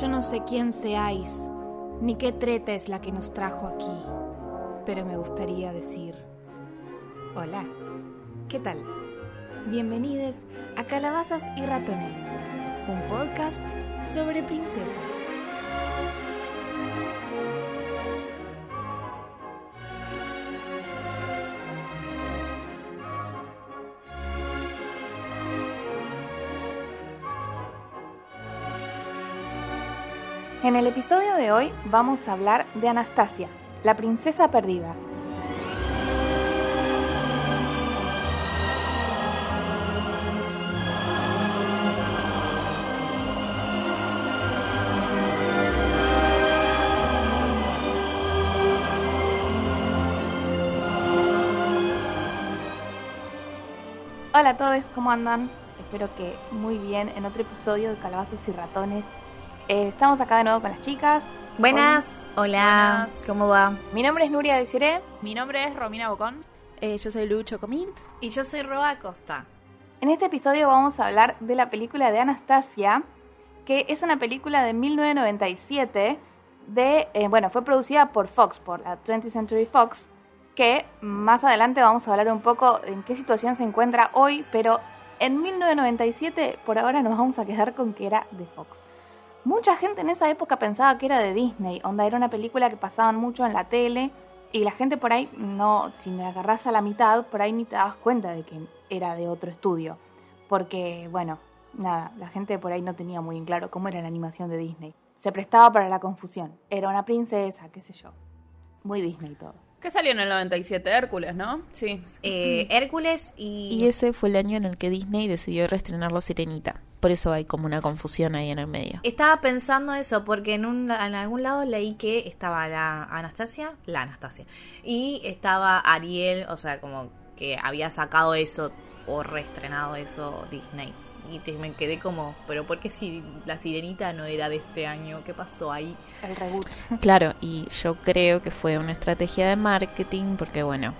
Yo no sé quién seáis, ni qué treta es la que nos trajo aquí, pero me gustaría decir, hola, ¿qué tal? Bienvenidos a Calabazas y Ratones, un podcast sobre princesas. En el episodio de hoy vamos a hablar de Anastasia, la princesa perdida. Hola a todos, ¿cómo andan? Espero que muy bien en otro episodio de Calabazas y Ratones. Eh, estamos acá de nuevo con las chicas. Buenas, hola, ¿cómo va? Mi nombre es Nuria Desiré. Mi nombre es Romina Bocón. Eh, yo soy Lucho Comint. Y yo soy Roa Costa. En este episodio vamos a hablar de la película de Anastasia, que es una película de 1997 de, eh, bueno, fue producida por Fox, por la 20th Century Fox, que más adelante vamos a hablar un poco en qué situación se encuentra hoy, pero en 1997 por ahora nos vamos a quedar con que era de Fox. Mucha gente en esa época pensaba que era de Disney, onda era una película que pasaban mucho en la tele y la gente por ahí no, si me agarras a la mitad, por ahí ni te dabas cuenta de que era de otro estudio, porque bueno, nada, la gente por ahí no tenía muy en claro cómo era la animación de Disney. Se prestaba para la confusión, era una princesa, qué sé yo, muy Disney todo. ¿Qué salió en el 97? Hércules, ¿no? Sí. Eh, Hércules y... Y ese fue el año en el que Disney decidió reestrenar La Sirenita. Por eso hay como una confusión ahí en el medio. Estaba pensando eso, porque en, un, en algún lado leí que estaba la Anastasia, la Anastasia, y estaba Ariel, o sea, como que había sacado eso o reestrenado eso Disney. Y te- me quedé como, pero ¿por qué si la sirenita no era de este año? ¿Qué pasó ahí? El reboot. Claro, y yo creo que fue una estrategia de marketing porque, bueno,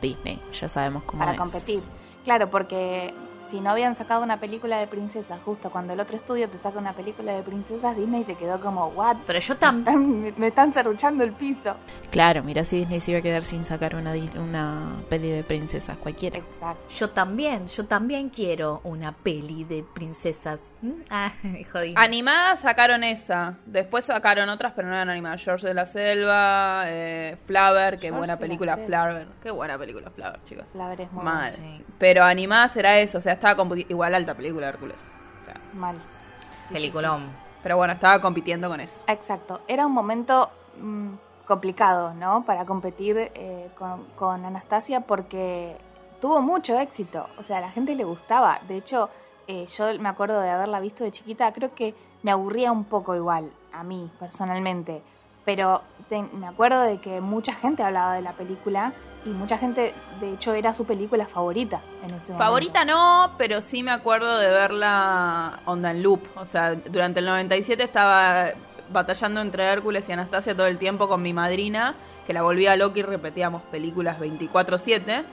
Disney, ya sabemos cómo para es. competir. Claro, porque si no habían sacado una película de princesas, justo cuando el otro estudio te saca una película de princesas, Disney se quedó como, ¿what? Pero yo también... me, me están serruchando el piso. Claro, mira si Disney se iba a quedar sin sacar una, una peli de princesas cualquiera. Exacto. Yo también, yo también quiero una peli de princesas. ¿Mm? Ah, jodí. Animadas sacaron esa. Después sacaron otras, pero no eran animadas. George de la Selva, eh, Flaver, qué George buena película. Flaver. Qué buena película Flaver, chicos. La veré muy Mal. sí. Pero animadas era eso, o sea, estaba igual alta película Hércules. O sea, mal. Peliculón. pero bueno, estaba compitiendo con eso. Exacto. Era un momento mm, complicado, ¿no? Para competir eh, con, con Anastasia porque tuvo mucho éxito. O sea, a la gente le gustaba. De hecho, eh, yo me acuerdo de haberla visto de chiquita. Creo que me aburría un poco igual, a mí personalmente. Pero te- me acuerdo de que mucha gente hablaba de la película y mucha gente, de hecho, era su película favorita en ese momento. Favorita no, pero sí me acuerdo de verla onda en loop. O sea, durante el 97 estaba batallando entre Hércules y Anastasia todo el tiempo con mi madrina, que la volvía loca y repetíamos películas 24-7.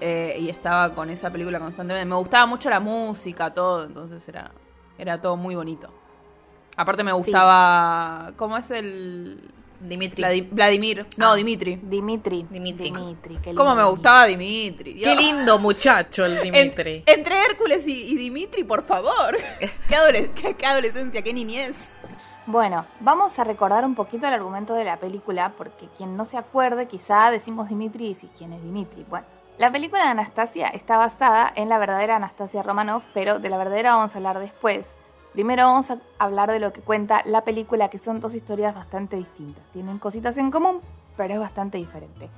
eh, y estaba con esa película constantemente. Me gustaba mucho la música, todo, entonces era, era todo muy bonito. Aparte me gustaba... ¿Cómo es el...? Dimitri. Vladi- Vladimir. No, Ah. Dimitri. Dimitri. Dimitri. qué ¿Cómo me lindo. gustaba Dimitri? Qué lindo muchacho el En- Dimitri. entre Hércules y, y Dimitri, por favor. ¿Qué, adole- qué- qué adolescencia, qué niñez. Bueno, vamos a recordar un poquito el argumento de la película, porque quien no se acuerde, quizá decimos Dimitri y si quién es Dimitri. Bueno, la película de Anastasia está basada en la verdadera Anastasia Romanoff, pero de la verdadera vamos a hablar después. Primero vamos a hablar de lo que cuenta la película, que son dos historias bastante distintas. Tienen cositas en común, pero es bastante diferente.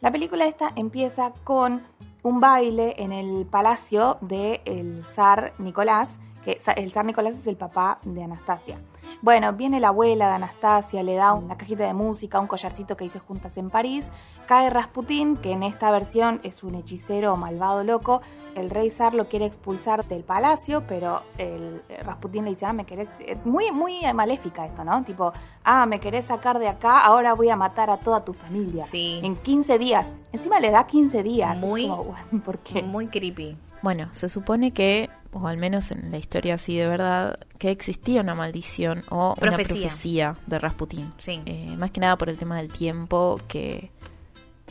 La película esta empieza con un baile en el palacio del zar Nicolás, que el zar Nicolás es el papá de Anastasia. Bueno, viene la abuela de Anastasia, le da una cajita de música, un collarcito que dice Juntas en París. Cae Rasputín, que en esta versión es un hechicero malvado loco. El rey zar lo quiere expulsar del palacio, pero el eh, Rasputín le dice, ah, me querés... eh, Muy, muy maléfica esto, ¿no? Tipo, ah, me querés sacar de acá, ahora voy a matar a toda tu familia. Sí. En 15 días. Encima le da 15 días. Muy- como, bueno, ¿Por qué? Muy creepy. Bueno, se supone que o al menos en la historia así de verdad, que existía una maldición o una Profecía. de Rasputín. Sí. Eh, más que nada por el tema del tiempo que,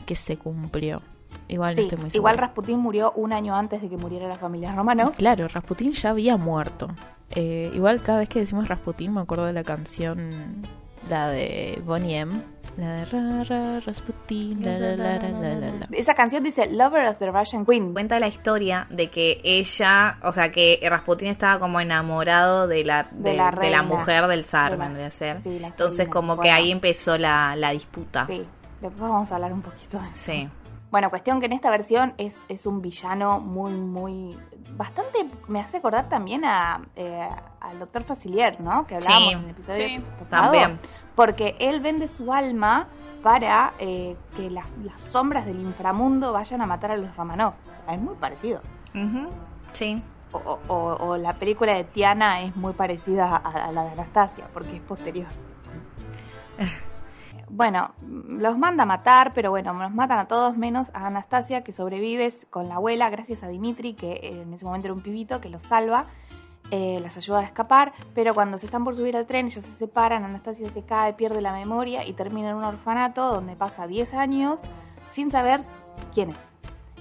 que se cumplió. Igual no estoy muy igual segura. Rasputín murió un año antes de que muriera la familia Romanov. Claro, Rasputín ya había muerto. Eh, igual cada vez que decimos Rasputín me acuerdo de la canción, la de Bonnie M. La de ra, ra, Rasputín, la, la, la, la, la, la, la. Esa canción dice Lover of the Russian Queen. Cuenta la historia de que ella, o sea, que Rasputín estaba como enamorado de la, De de, la de la reina. mujer del zar, De la- vendría a ser. sí, la Entonces, como que ahí empezó la, la disputa. Sí, después vamos a hablar un poquito de eso. Sí. Bueno, cuestión que en esta versión es, es un villano muy, muy... Bastante me hace acordar también a, eh, al doctor Facilier, ¿no? Que hablábamos Sí, en el episodio sí, pasado. también. Porque él vende su alma para eh, que las, las sombras del inframundo vayan a matar a los Romanov. O sea, es muy parecido. Sí. O, o- o- o la película de Tiana es muy parecida a, a la de Anastasia, porque es posterior. Bueno, los manda a matar, pero bueno, los matan a todos menos a Anastasia, que sobrevive con la abuela, gracias a Dimitri, que en ese momento era un pibito, que los salva, eh, las ayuda a escapar, pero cuando se están por subir al tren, ellos se separan, Anastasia se cae, pierde la memoria y termina en un orfanato donde pasa 10 años sin saber quién es.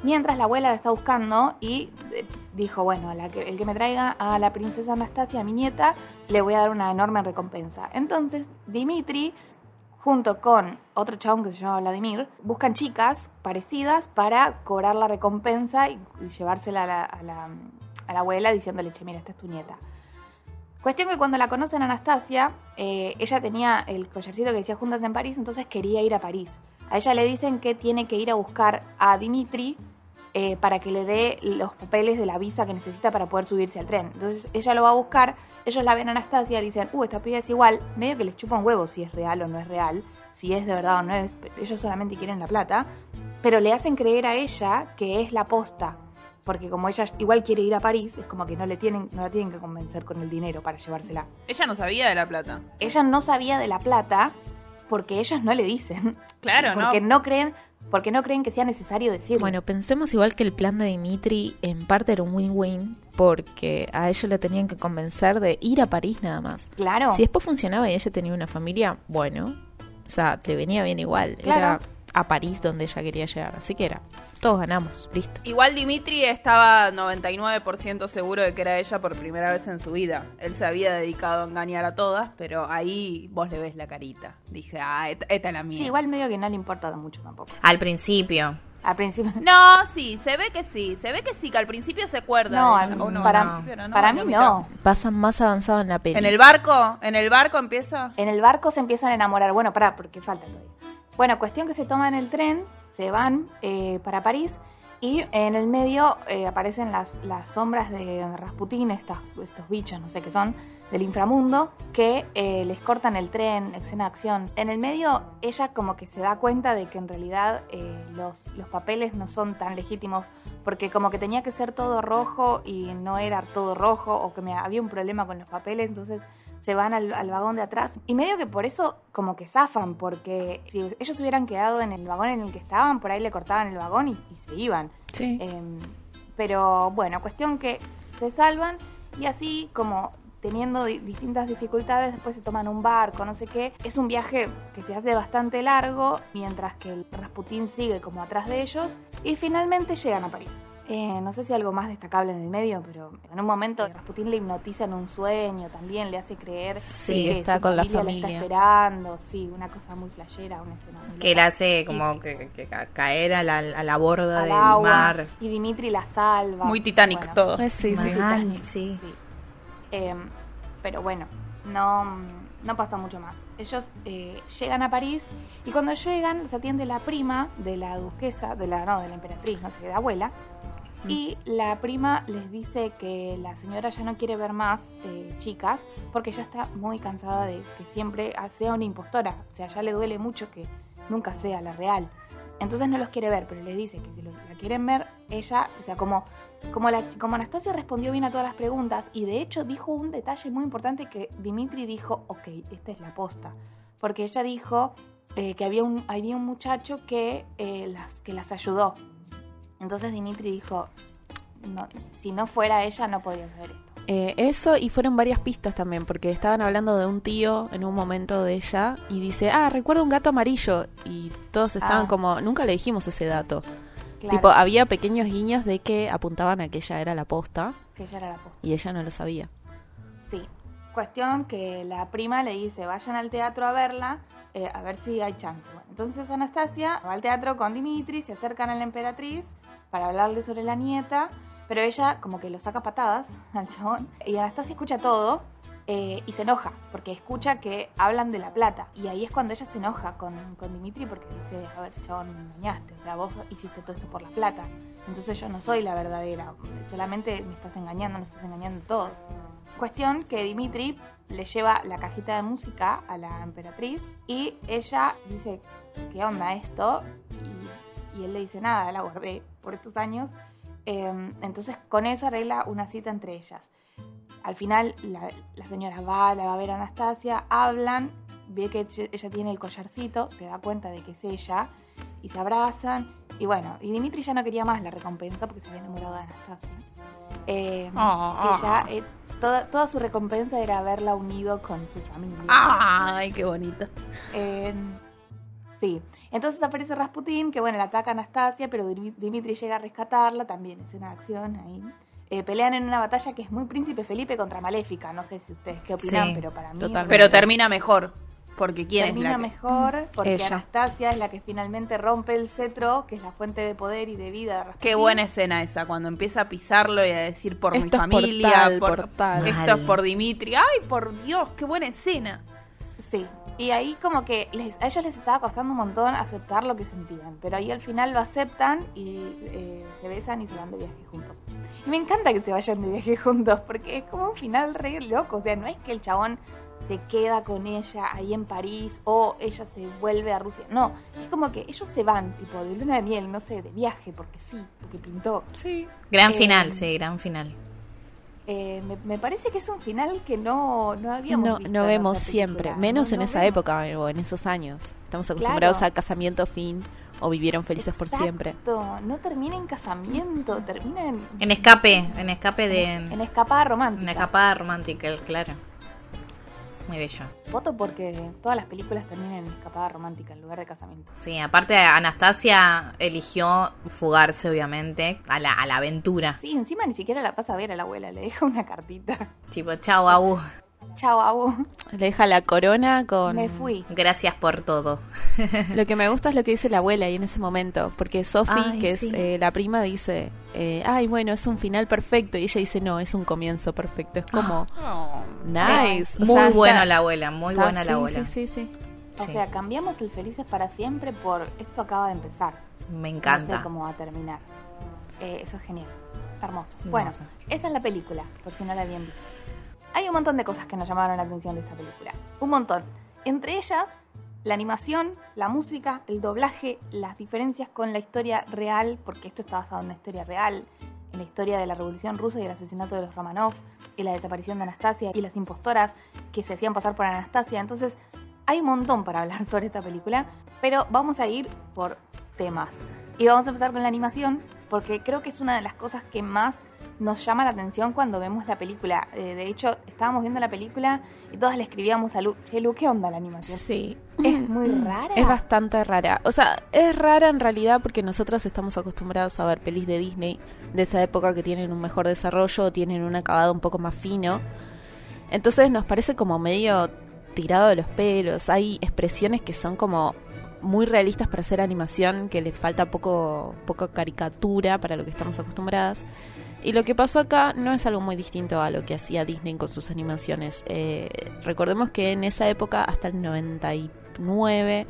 Mientras la abuela la está buscando y eh, dijo, bueno, el que me traiga a la princesa Anastasia, mi nieta, le voy a dar una enorme recompensa. Entonces, Dimitri, junto con otro chabón que se llama Vladimir, buscan chicas parecidas para cobrar la recompensa y, llevársela a la, abuela diciéndole, che, mira, esta es tu nieta. Cuestión que cuando la conocen Anastasia, eh, ella tenía el collarcito que decía Juntas en París, entonces quería ir a París. A ella le dicen que tiene que ir a buscar a Dimitri eh, para que le dé los papeles de la visa que necesita para poder subirse al tren. Entonces ella lo va a buscar, ellos la ven a Anastasia y dicen, uh, esta piba es igual, medio que les chupa un huevo si es real o no es real, si es de verdad o no es, ellos solamente quieren la plata, pero le hacen creer a ella que es la posta. Porque como ella igual quiere ir a París, es como que no le tienen, no la tienen que convencer con el dinero para llevársela. Ella no sabía de la plata. Ella no sabía de la plata porque ellos no le dicen. Claro, ¿no? porque no creen, porque no creen que sea necesario decirlo. Bueno, pensemos igual que el plan de Dimitri en parte era un win-win porque a ella le tenían que convencer de ir a París nada más. claro. Si después funcionaba y ella tenía una familia, bueno, o sea, le venía bien igual. Claro. Era a París donde ella quería llegar, así que era, todos ganamos, listo. Igual Dimitri estaba 99% seguro de que era ella por primera vez en su vida. Él se había dedicado a engañar a todas, pero ahí vos le ves la carita. Dije, ah, esta, esta es la mía. Sí, igual medio que no le importa mucho tampoco. Al principio. Al principio. No, sí, se ve que sí. Se ve que sí, que al principio se acuerda. No, ella. Para, no, para en la mí no. Pasan más avanzado en la peli. ¿En el barco? ¿En el barco empieza? En el barco se empiezan a enamorar. Bueno, pará, porque falta todavía. Bueno, cuestión que se toman el tren, se van eh, para París y en el medio eh, aparecen las, las sombras de Rasputín, estas, estos bichos, no sé qué son, del inframundo, que eh, les cortan el tren, escena de acción. En el medio ella como que se da cuenta de que en realidad eh, los, los papeles no son tan legítimos porque como que tenía que ser todo rojo y no era todo rojo o que me, había un problema con los papeles, entonces se van al, al vagón de atrás y medio que por eso como que zafan, porque si ellos hubieran quedado en el vagón en el que estaban, por ahí le cortaban el vagón y, y se iban. Sí. Eh, pero bueno, cuestión que se salvan y así como teniendo di- distintas dificultades, después se toman un barco, no sé qué. Es un viaje que se hace bastante largo, mientras que el Rasputín sigue como atrás de ellos y finalmente llegan a París. Eh, no sé si algo más destacable en el medio, pero en un momento Rasputín le hipnotiza en un sueño, también le hace creer Sí, que está su con la está familia. esperando, sí, una cosa muy flashera, una escena muy Que la hace como que, que ca- caer a la, a la borda al del agua, mar. y Dimitri la salva. Muy Titanic Bueno, todo. Eh, sí, sí. Mal, Titanic, sí. sí. Eh, pero bueno, no, no pasa mucho más. Ellos eh, llegan a París y cuando llegan los atiende la prima de la duquesa, de la, no, de la emperatriz, no sé qué, de abuela. Y la prima les dice que la señora ya no quiere ver más eh, chicas porque ya está muy cansada de que siempre sea una impostora. O sea, ya le duele mucho que nunca sea la real. Entonces no los quiere ver, pero les dice que si la quieren ver, ella, o sea, como, como, la, como Anastasia respondió bien a todas las preguntas y de hecho dijo un detalle muy importante que Dimitri dijo, ok, esta es la posta. Porque ella dijo eh, que había un, había un muchacho que, eh, las, que las ayudó. Entonces Dimitri dijo, no- si no fuera ella no podía saber esto. Eh, eso y fueron varias pistas también, porque estaban hablando de un tío en un momento de ella y dice, ah, recuerdo un gato amarillo. Y todos estaban Ah. como, nunca le dijimos ese dato. Claro, Tipo, había pequeños guiños de que apuntaban a que ella era la posta que ella era la posta. y ella no lo sabía. Sí. Cuestión que la prima le dice, vayan al teatro a verla, eh, a ver si hay chance. Entonces Anastasia va al teatro con Dimitri, se acercan a la emperatriz para hablarle sobre la nieta, pero ella como que lo saca patadas al chabón. Y Anastasia escucha todo eh, y se enoja, porque escucha que hablan de la plata. Y ahí es cuando ella se enoja con, con Dimitri porque dice, a ver, chabón, me engañaste, o sea, vos hiciste todo esto por la plata. Entonces yo no soy la verdadera, solamente me estás engañando, nos estás engañando todos. Cuestión que Dimitri le lleva la cajita de música a la emperatriz y ella dice, ¿qué onda esto? Y, y él le dice, nada, la guardé por estos años. Eh, entonces con eso arregla una cita entre ellas. Al final la, la señora va, la va a ver a Anastasia, hablan, ve que ella- ella tiene el collarcito, se da cuenta de que es ella y se abrazan. Y bueno, y Dimitri ya no quería más la recompensa porque se había enamorado de Anastasia. Eh, Ah, y ya, eh, toda, toda su recompensa era haberla unido con su familia. Ay, qué bonito. Sí, entonces aparece Rasputín, que bueno, la ataca a Anastasia, pero Dimi- Dimitri llega a rescatarla, también es una acción ahí. Eh, pelean en una batalla que es muy Príncipe Felipe contra Maléfica, no sé si ustedes qué opinan, Sí, pero para mí totalmente. Pero termina mejor. Porque quién es termina la que- mejor, porque Ella. Anastasia es la que finalmente rompe el cetro, que es la fuente de poder y de vida de Rasputín. Qué buena escena esa, cuando empieza a pisarlo y a decir por mi es por familia, tal, por, por tal. esto es por Dimitri. Ay, por Dios, qué buena escena. Sí, y ahí como que les- a ellos les estaba costando un montón aceptar lo que sentían, pero ahí al final lo aceptan y eh, se besan y se van de viaje juntos. Y me encanta que se vayan de viaje juntos, porque es como un final re loco, o sea, no es que el chabón se queda con ella ahí en París o ella se vuelve a Rusia, no, es como que ellos se van, tipo, de luna de miel, no sé, de viaje, porque sí, porque pintó. Sí. Gran Eh, final, sí, gran final. Eh, me, me parece que es un final que no, no habíamos No, visto no en vemos siempre, menos No, en no esa vemos. época o en esos años. Estamos acostumbrados Claro. a casamiento fin o vivieron felices por siempre. Exacto, no termina en casamiento, termina en, En escape, en escape de... en escapada romántica. Una escapada romántica, claro. Muy bello. Voto porque todas las películas terminan en escapada romántica en lugar de casamiento. Sí, aparte Anastasia eligió fugarse, obviamente, a la, a la aventura. Sí, encima ni siquiera la pasa a ver a la abuela, le deja una cartita. Tipo, chao, Abu, Chao, abu, Le deja la corona con... me fui. gracias por todo. Lo que me gusta es lo que dice la abuela ahí en ese momento, porque Sophie, Ay, que sí. es eh, la prima, dice, eh, ay, bueno, es un final perfecto, y ella dice, no, es un comienzo perfecto, es como, nice. O muy sea, buena está- la abuela, muy está- buena sí, la abuela. Sí, sí, sí. O Sí. sea, cambiamos el felices para siempre por esto acaba de empezar. Me No encanta. sé cómo va a terminar. Eh, eso es genial. Hermoso. Bueno, Hermoso. esa es la película, por si no la habían visto. Hay un montón de cosas que nos llamaron la atención de esta película. Un montón. Entre ellas, la animación, la música, el doblaje, las diferencias con la historia real, porque esto está basado en una historia real, en la historia de la Revolución Rusa y el asesinato de los Romanov, y la desaparición de Anastasia y las impostoras que se hacían pasar por Anastasia. Entonces, hay un montón para hablar sobre esta película, pero vamos a ir por temas. Y vamos a empezar con la animación, porque creo que es una de las cosas que más nos llama la atención cuando vemos la película. Eh, de hecho, estábamos viendo la película y todas le escribíamos a Lu, che, Lu, ¿qué onda la animación? Sí. Es muy rara. Es bastante rara. O sea, es rara en realidad porque nosotros estamos acostumbrados a ver pelis de Disney de esa época que tienen un mejor desarrollo, tienen un acabado un poco más fino. Entonces nos parece como medio tirado de los pelos. Hay expresiones que son como muy realistas para hacer animación, que le falta poco, poco caricatura para lo que estamos acostumbradas. Y lo que pasó acá no es algo muy distinto a lo que hacía Disney con sus animaciones. Eh, recordemos que en esa época, hasta el 99,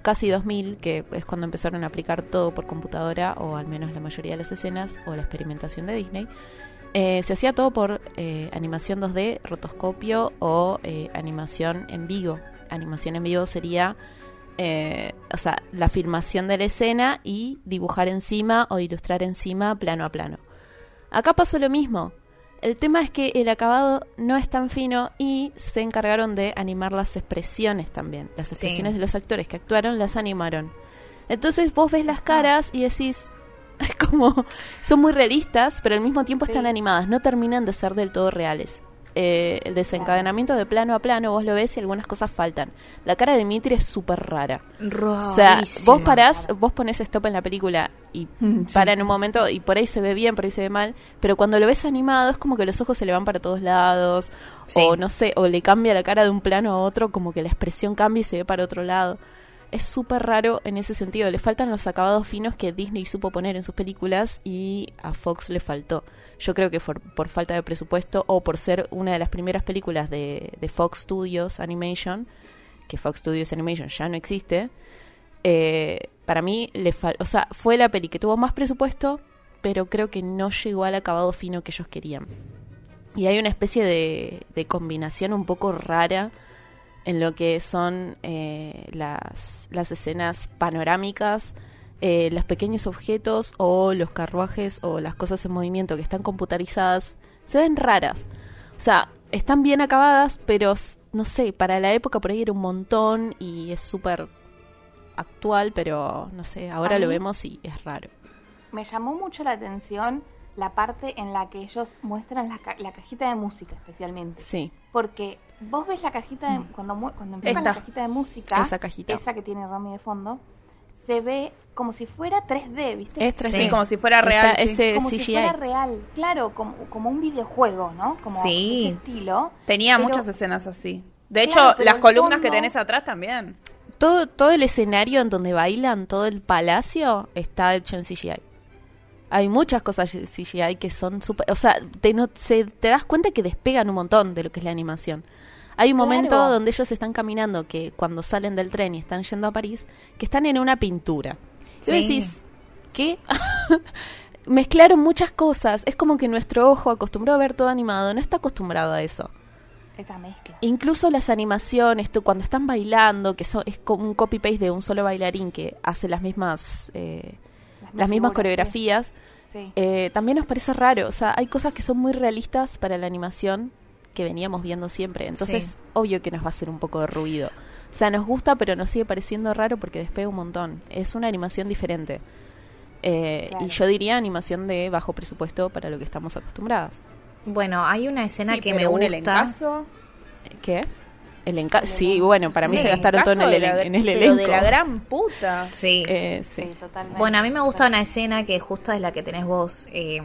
casi 2000, que es cuando empezaron a aplicar todo por computadora, o al menos la mayoría de las escenas, o la experimentación de Disney, eh, se hacía todo por eh, animación 2D, rotoscopio o animación en vivo. Animación en vivo sería, eh, o sea, la filmación de la escena y dibujar encima o ilustrar encima plano a plano. Acá pasó lo mismo. El tema es que el acabado no es tan fino y se encargaron de animar las expresiones también. Las expresiones de los actores que actuaron las animaron. Entonces vos ves las caras y decís, Es como, son muy realistas, pero al mismo tiempo Sí. están animadas, no terminan de ser del todo reales. Eh, el desencadenamiento de plano a plano, vos lo ves y algunas cosas faltan. La cara de Dimitri es súper rara. O sea, vos parás, vos pones stop en la película y sí. para en un momento y por ahí se ve bien, por ahí se ve mal, pero cuando lo ves animado es como que los ojos se le van para todos lados Sí. o no sé, o le cambia la cara de un plano a otro, como que la expresión cambia y se ve para otro lado. Es súper raro en ese sentido, le faltan los acabados finos que Disney supo poner en sus películas y a Fox le faltó. Yo creo que por, falta de presupuesto o por ser una de las primeras películas de, de Fox Studios Animation, que Fox Studios Animation ya no existe, eh, para mí le fal o sea, fue la peli que tuvo más presupuesto, pero creo que no llegó al acabado fino que ellos querían. Y hay una especie de, de combinación un poco rara en lo que son eh, las, las escenas panorámicas, eh, los pequeños objetos o los carruajes o las cosas en movimiento que están computarizadas, se ven raras. O sea, están bien acabadas, pero no sé, para la época por ahí era un montón y es súper actual, pero no sé, ahora lo vemos y es raro. Me llamó mucho la atención la parte en la que ellos muestran la, ca- la cajita de música, especialmente. Sí, Porque vos ves la cajita de, cuando, mu- cuando empieza la cajita de música, Esa cajita. esa que tiene Romy de fondo, se ve como si fuera 3D, ¿viste? es 3D. Sí, como si fuera real. Está sí. ese como CGI. si fuera real, claro, como, como un videojuego, ¿no? Como Sí. ese estilo. Tenía Pero- muchas escenas así. De hecho, Claro, las columnas que tenés atrás también. todo, todo el escenario en donde bailan, todo el palacio, está hecho en CGI. Hay muchas cosas CGI que son súper... O sea, te, no, se, te das cuenta que despegan un montón de lo que es la animación. Hay un Claro. momento donde ellos están caminando, que cuando salen del tren y están yendo a París, que están en una pintura. Y Sí. vos decís, ¿qué? Mezclaron muchas cosas. Es como que nuestro ojo, acostumbrado a ver todo animado, no está acostumbrado a eso. Esa mezcla. Incluso las animaciones, tú, cuando están bailando, que so- es como un copy-paste de un solo bailarín que hace las mismas, eh, las mismas coreografías, Sí. sí. eh, también nos parece raro. O sea, hay cosas que son muy realistas para la animación que veníamos viendo siempre. Entonces, Sí. obvio que nos va a hacer un poco de ruido. O sea, nos gusta, pero nos sigue pareciendo raro porque despega un montón. Es una animación diferente. Eh, Claro. Y yo diría animación de bajo presupuesto para lo que estamos acostumbradas. Bueno, hay una escena Sí, que pero me un gusta. elencazo. ¿Qué? El enca sí, bueno, para mí Sí, se gastaron todo en el, elen- en el pero elenco. de la gran puta. Sí. Eh, sí. Bueno, a mí me gusta una escena que justo es la que tenés vos, eh,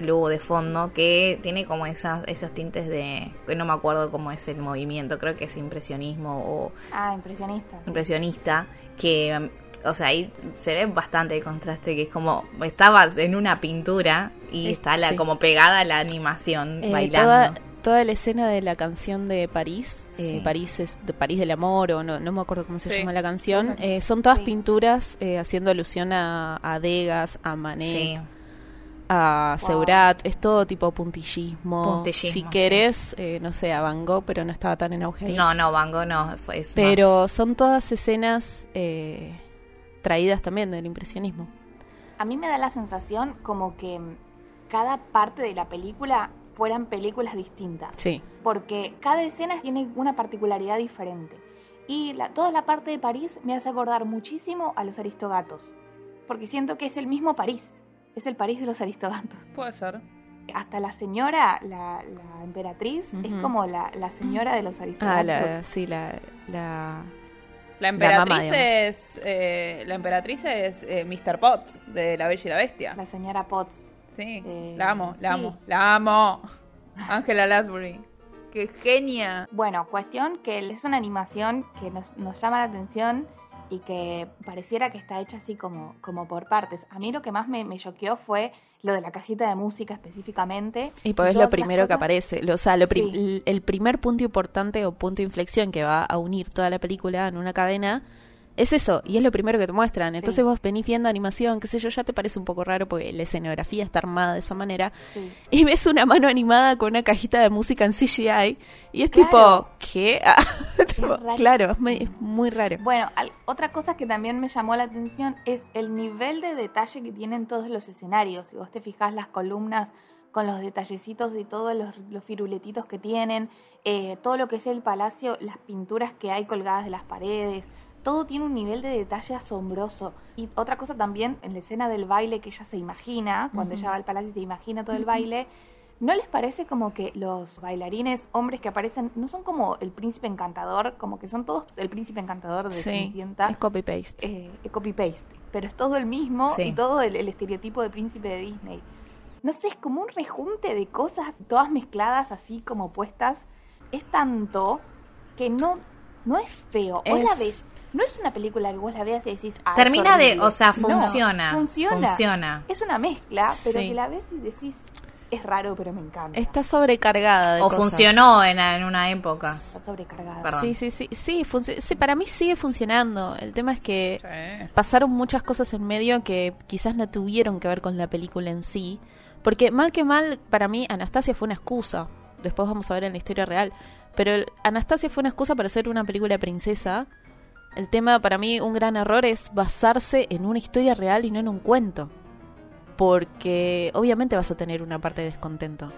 Lu, de fondo, que tiene como esas, esos tintes de... que no me acuerdo cómo es el movimiento, creo que es impresionismo o Ah, impresionista. sí. impresionista, que, o sea, ahí se ve bastante el contraste, que es como, estabas en una pintura y Eh, está la sí. como pegada a la animación Eh, bailando. toda, toda la escena de la canción de París, eh, Sí. París es de París del amor o no, no me acuerdo cómo se Sí. llama la canción, eh, son todas Sí. pinturas eh, haciendo alusión a, a Degas, a Manet, Sí. A Wow. Seurat, es todo tipo puntillismo. Puntillismo, si sí. querés, eh, no sé, a Van Gogh, pero no estaba tan en auge ahí. No, no, Van Gogh no, fue- es pero más- son todas escenas eh, traídas también del impresionismo. A mí me da la sensación como que cada parte de la película fueran películas distintas. Sí. Porque cada escena tiene una particularidad diferente. Y la- toda la parte de París me hace acordar muchísimo a los Aristogatos. Porque siento que es el mismo París. Es el París de los Aristogatos. Puede ser. Hasta la señora, la, la emperatriz, es como la, la señora de los Ah, Aristogatos. la, sí, la, la... La emperatriz mamá, es. eh, la emperatriz es eh, Mr. Potts, de La Bella y la Bestia. La señora Potts. Sí, Eh, la amo, la sí. amo, la amo. Angela Lansbury. Qué genia. Bueno, cuestión que es una animación que nos, nos llama la atención y que pareciera que está hecha así como, como por partes. A mí lo que más me, choqueó fue lo de la cajita de música específicamente. Y pues es lo primero que aparece. Lo- O sea, lo prim- Sí. el primer punto importante o punto de inflexión que va a unir toda la película en una cadena es eso. Y es lo primero que te muestran. Entonces Sí. vos venís viendo animación, qué sé yo, ya te parece un poco raro porque la escenografía está armada de esa manera. Sí. Y ves una mano animada con una cajita de música en CGI. Y es Claro. tipo, ¿qué? Ah, tipo, claro, es, muy- es muy raro. Bueno, al- otra cosa que también me llamó la atención es el nivel de detalle que tienen todos los escenarios. Si vos te fijás las columnas con los detallecitos de todos los, los firuletitos que tienen, eh, todo lo que es el palacio, las pinturas que hay colgadas de las paredes, todo tiene un nivel de detalle asombroso. Y otra cosa también, en la escena del baile que ella se imagina, cuando ella va al palacio y se imagina todo el baile, ¿no les parece como que los bailarines, hombres que aparecen, no son como el príncipe encantador, como que son todos el príncipe encantador de Sí, Cenicienta? es copy-paste. eh, copy-paste, pero es todo el mismo Sí. y todo el, el estereotipo de príncipe de Disney. No sé, es como un rejunte de cosas todas mezcladas así como puestas. Es tanto que no, no es feo. La Es- ves. No es una película que vos la veas y decís. "Ah, Termina de, horrible". o sea, No, funciona. funciona. Es una mezcla, pero Sí. que la ves y decís. Es raro, pero me encanta. Está sobrecargada de O cosas. funcionó en, en una época. Está sobrecargada. Perdón. Sí, sí, sí. Sí, para mí sigue funcionando. El tema es que pasaron muchas cosas en medio que quizás no tuvieron que ver con la película en sí. Porque mal que mal, para mí Anastasia fue una excusa. Después vamos a ver en la historia real. Pero Anastasia fue una excusa para hacer una película de princesa. El tema, para mí, un gran error es basarse en una historia real y no en un cuento. Porque obviamente vas a tener una parte de descontento.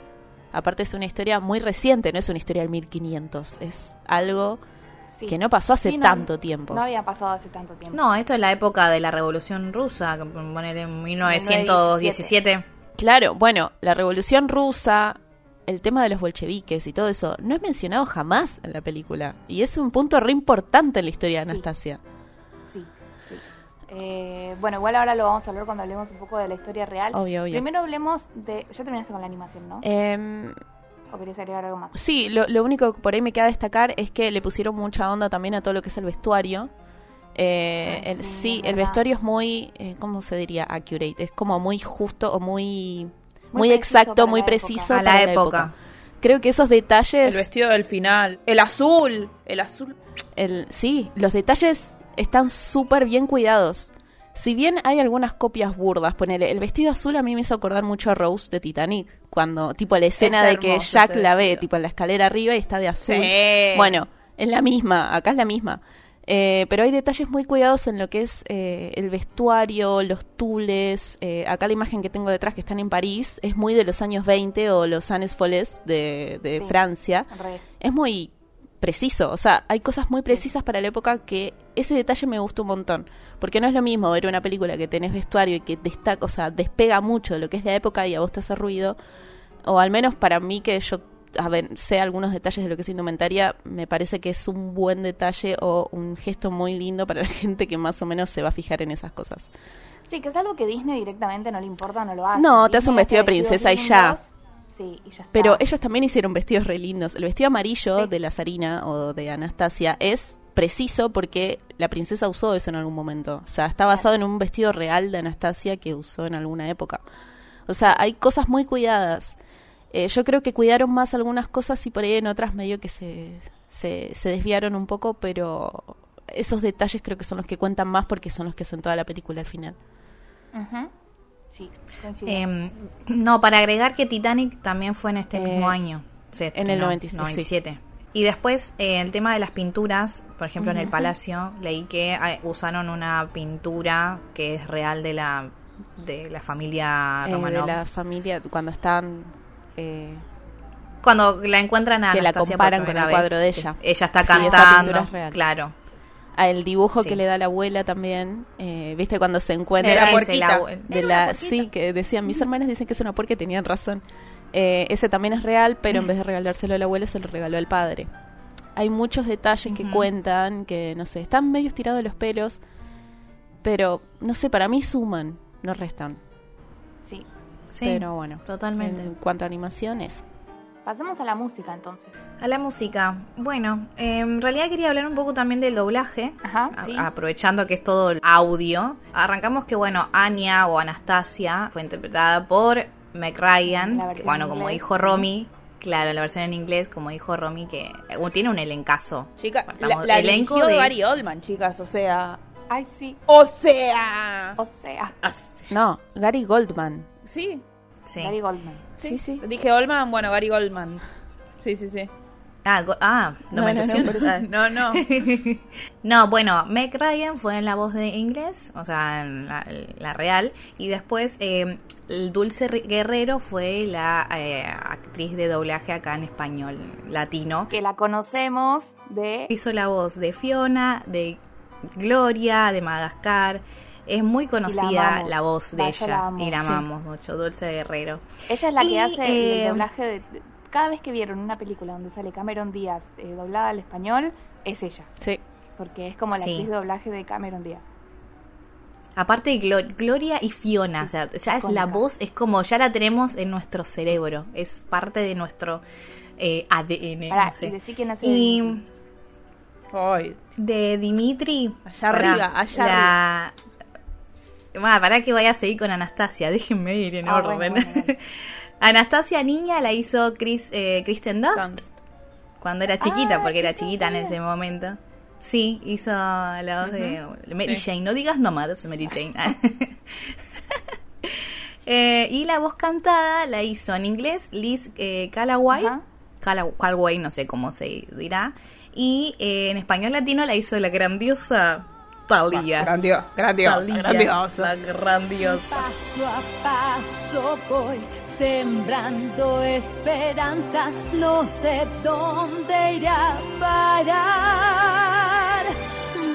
Aparte es una historia muy reciente, no es una historia del 1500. Es algo Sí. que no pasó hace Sí, no- tanto tiempo. No había pasado hace tanto tiempo. No, esto es la época de la Revolución Rusa, que poner en 1917. Claro, bueno, la revolución rusa, el tema de los bolcheviques y todo eso, no es mencionado jamás en la película. Y es un punto re importante en la historia de Sí. Anastasia. Sí, sí. Eh, bueno, igual ahora lo vamos a hablar cuando hablemos un poco de la historia real. Obvio, obvio. Primero hablemos de... Ya terminaste con la animación, ¿no? Em, ¿O querías agregar algo más? sí, lo, lo único que por ahí me queda destacar es que le pusieron mucha onda también a todo lo que es el vestuario. Eh, Ay, el- sí, sí, el vestuario es muy, eh, ¿cómo se diría? Accurate. Es como muy justo o muy, muy, Muy preciso exacto, para muy la preciso A para la la época. Creo que esos detalles... El vestido del final. El azul. El azul. El, sí, los detalles están súper bien cuidados. Si bien hay algunas copias burdas, ponele, el vestido azul a mí me hizo acordar mucho a Rose de Titanic, cuando, tipo, la escena Es de que Jack la ve, tipo, en la escalera arriba y está de azul. Sí. Bueno, es la misma, acá es la misma. Eh, pero hay detalles muy cuidados en lo que es eh, el vestuario, los tules. eh, acá la imagen que tengo detrás, que están en París, es muy de los años 20 o los Annes Folles de, de Sí. Francia Re. es muy preciso. O sea, hay cosas muy precisas para la época que ese detalle me gustó un montón. Porque no es lo mismo ver una película que tenés vestuario y que destaca, o sea, despega mucho de lo que es la época y a vos te hace ruido. O al menos para mí que yo a ver, sé algunos detalles de lo que es indumentaria, me parece que es un buen detalle o un gesto muy lindo para la gente que más o menos se va a fijar en esas cosas. Sí, que es algo que Disney directamente no le importa, no lo hace. No, te hace un vestido de princesa y ya. Sí, y ya está. Pero ellos también hicieron vestidos re lindos. El vestido amarillo Sí. de la Sarina o de Anastasia es preciso porque la princesa usó eso en algún momento. O sea, está basado en un vestido real de Anastasia que usó en alguna época. O sea, hay cosas muy cuidadas. Eh, yo creo que cuidaron más algunas cosas y por ahí en otras medio que se, se, se desviaron un poco, pero esos detalles creo que son los que cuentan más porque son los que hacen toda la película al final. Sí. Eh, no, para agregar que Titanic también fue en este Eh, mismo año. Se en el estrenó, 96, 97. Y después, eh, el tema de las pinturas, por ejemplo, en el Palacio, leí que eh, usaron una pintura que es real de la de la familia Eh, de Romanov. la familia, cuando están... eh, Cuando la encuentran a Que la comparan con el cuadro de ella. Ella está Sí, cantando. es real. Claro. el dibujo Sí. que le da la abuela también, eh, viste cuando se De encuentra la la de la sí que decían mis hermanas dicen que es una y tenían razón Eh, ese también es real pero en vez de regalárselo a la abuela se lo regaló al padre hay muchos detalles que cuentan que no sé están medio estirados de los pelos pero no sé para mí suman no restan Sí. Pero bueno totalmente. en cuanto a animación eso Pasemos a la música entonces. A la música. Bueno, eh, en realidad quería hablar un poco también del doblaje. Ajá, sí. Aprovechando que es todo el audio. Arrancamos que, bueno, Anya o Anastasia fue interpretada por Meg Ryan. La que, bueno, en como inglés. dijo Romy. Claro, la versión en inglés, como dijo Romy, que eh, tiene un elencazo. Chica, la, Estamos- la elenco de- Gary Oldman, chicas, o sea... Ay, sí. ¡O sea! O sea, no Gary Goldman Sí, Sí. Gary Goldman. sí sí, Dije Oldman, bueno, Gary Goldman. Sí, sí, sí. Ah, go- ah, no, No, me no, no. No, no. No, bueno, Meg Ryan fue en la voz de inglés, o sea, en la, la real, y después eh, el Dulce Guerrero fue la eh, actriz de doblaje acá en español latino. Que la conocemos de... Hizo la voz de Fiona, de Gloria, de Madagascar. Es muy conocida la voz de la ella amo. y la Sí. amamos mucho, Dulce Guerrero. Ella es la que hace eh, el doblaje de... Cada vez que vieron una película donde sale Cameron Díaz eh, doblada al español, es ella. Sí. Porque es como la Sí. actriz de doblaje de Cameron Díaz. Aparte de Glo- Gloria y Fiona, o sea, ya es la voz, es como ya la tenemos en nuestro cerebro, es parte de nuestro eh, ADN. Pará, no sé. y decí quién hace de Y Dimitri. Ay, de Dimitri. Allá arriba, allá la... arriba. Para que vaya a seguir con Anastasia, déjenme ir en Ah, orden. bueno, bueno, bueno. Anastasia niña la hizo Chris, eh, Kristen Dust cuando era chiquita, Ah, porque era chiquita en ese momento. Sí, hizo la voz de Mary Sí. Jane. No digas nomadas, Mary Jane. Eh, y la voz cantada la hizo en inglés Liz eh, Callaway. Calla- Callaway, no sé cómo se dirá. Y eh, en español latino la hizo la grandiosa Thalía. Grandio- grandiosa, Thalía, grandiosa. La grandiosa. Paso a paso voy sembrando esperanza, no sé dónde ir a parar.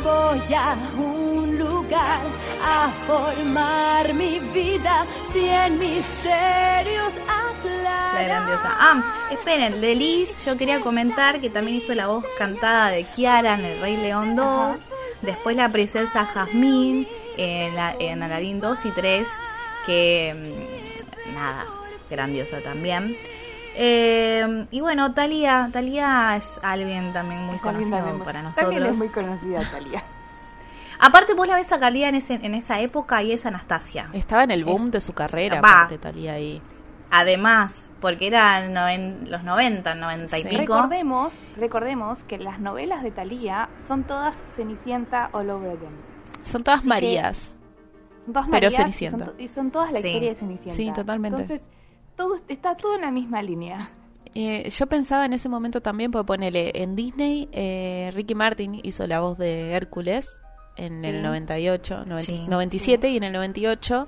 Voy a un lugar a formar mi vida, cien misterios aclarar. La grandiosa. Ah, esperen, de Liz yo quería comentar que también hizo la voz cantada de Kiara en El Rey León 2. Después la princesa Jasmine en, la, en Aladdin 2 y 3. Que mm, nada, grandiosa también. Eh, y bueno, Talía, Talía es alguien también muy conocido también para También nosotros. es muy conocida, Talia. Aparte, vos la ves a Talía en, ese, en esa época y es Anastasia. Estaba en el boom de su carrera, Va. aparte, Talía ahí. Además, porque era en noven- los 90, 90 y Sí. pico. Recordemos, recordemos que las novelas de Thalía son todas Cenicienta all over again. Son todas Así que- Marías. Son todas Pero Marías y Cenicienta. son to- Y son todas la Sí. historia de Cenicienta. Sí, totalmente. Entonces, todo está todo en la misma línea. Eh, yo pensaba en ese momento también, porque ponele, en Disney, eh, Ricky Martin hizo la voz de Hércules en Sí. el 98, 90 Sí. 97 y en el 98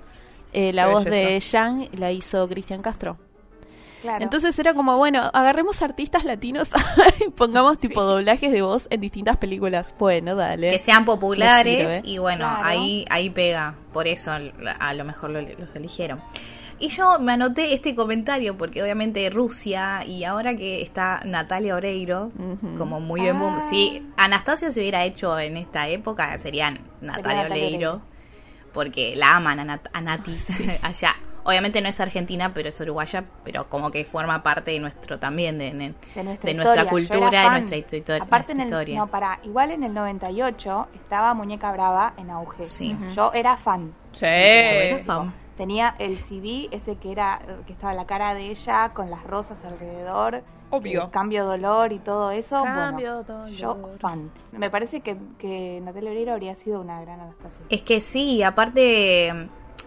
eh, la Qué voz de. Jean la hizo Cristian Castro. Claro. Entonces era como, bueno, agarremos artistas latinos y pongamos tipo doblajes de voz en distintas películas. Bueno, dale. que sean populares sirve. y bueno, Claro. ahí ahí pega, por eso a lo mejor lo- los eligieron. Y yo me anoté este comentario porque obviamente Rusia y ahora que está Natalia Oreiro, como muy bien boom, Ah. si Anastasia se hubiera hecho en esta época serían Natalia Natalia Oreiro, Oreiro. Porque la aman a, Nat- a Nati allá. Obviamente no es argentina, pero es uruguaya, pero como que forma parte de nuestro también, de, de- de nuestra, de historia. nuestra cultura fan. nuestra, histo- Aparte nuestra en el, historia. No, para, igual en el 98 estaba Muñeca Brava en auge. Sí. Yo era fan. Sí. Yo era fan. Tenía el CD, ese que era que estaba la cara de ella con las rosas alrededor. Obvio. el cambio dolor y todo eso. Cambio bueno, dolor. yo fan. Me parece que, que Natalia Oreiro habría sido una gran Anastasia. Es que sí, aparte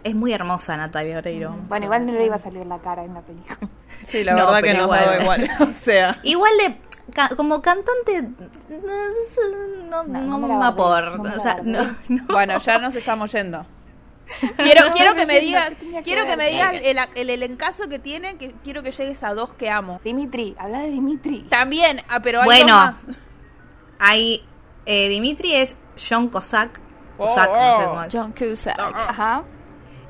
es muy hermosa Natalia Oreiro. Bueno, igual no le iba a salir la cara en la película. Sí, la No, verdad que nos igual. igual. o sea. Igual de ca- como cantante no, no, No, no no me me aporta, no o sea, no, no. Bueno, ya nos estamos yendo. Quiero, quiero que me digas, quiero que me digas el, el elencazo que tiene, que quiero que llegues a dos que amo. Dimitri, habla de Dimitri. También, ah, pero hay Bueno. dos más. Hay eh, Dimitri es John Cossack, Oh, Cossack, no sé oh. cómo es. John Cusack. Ajá.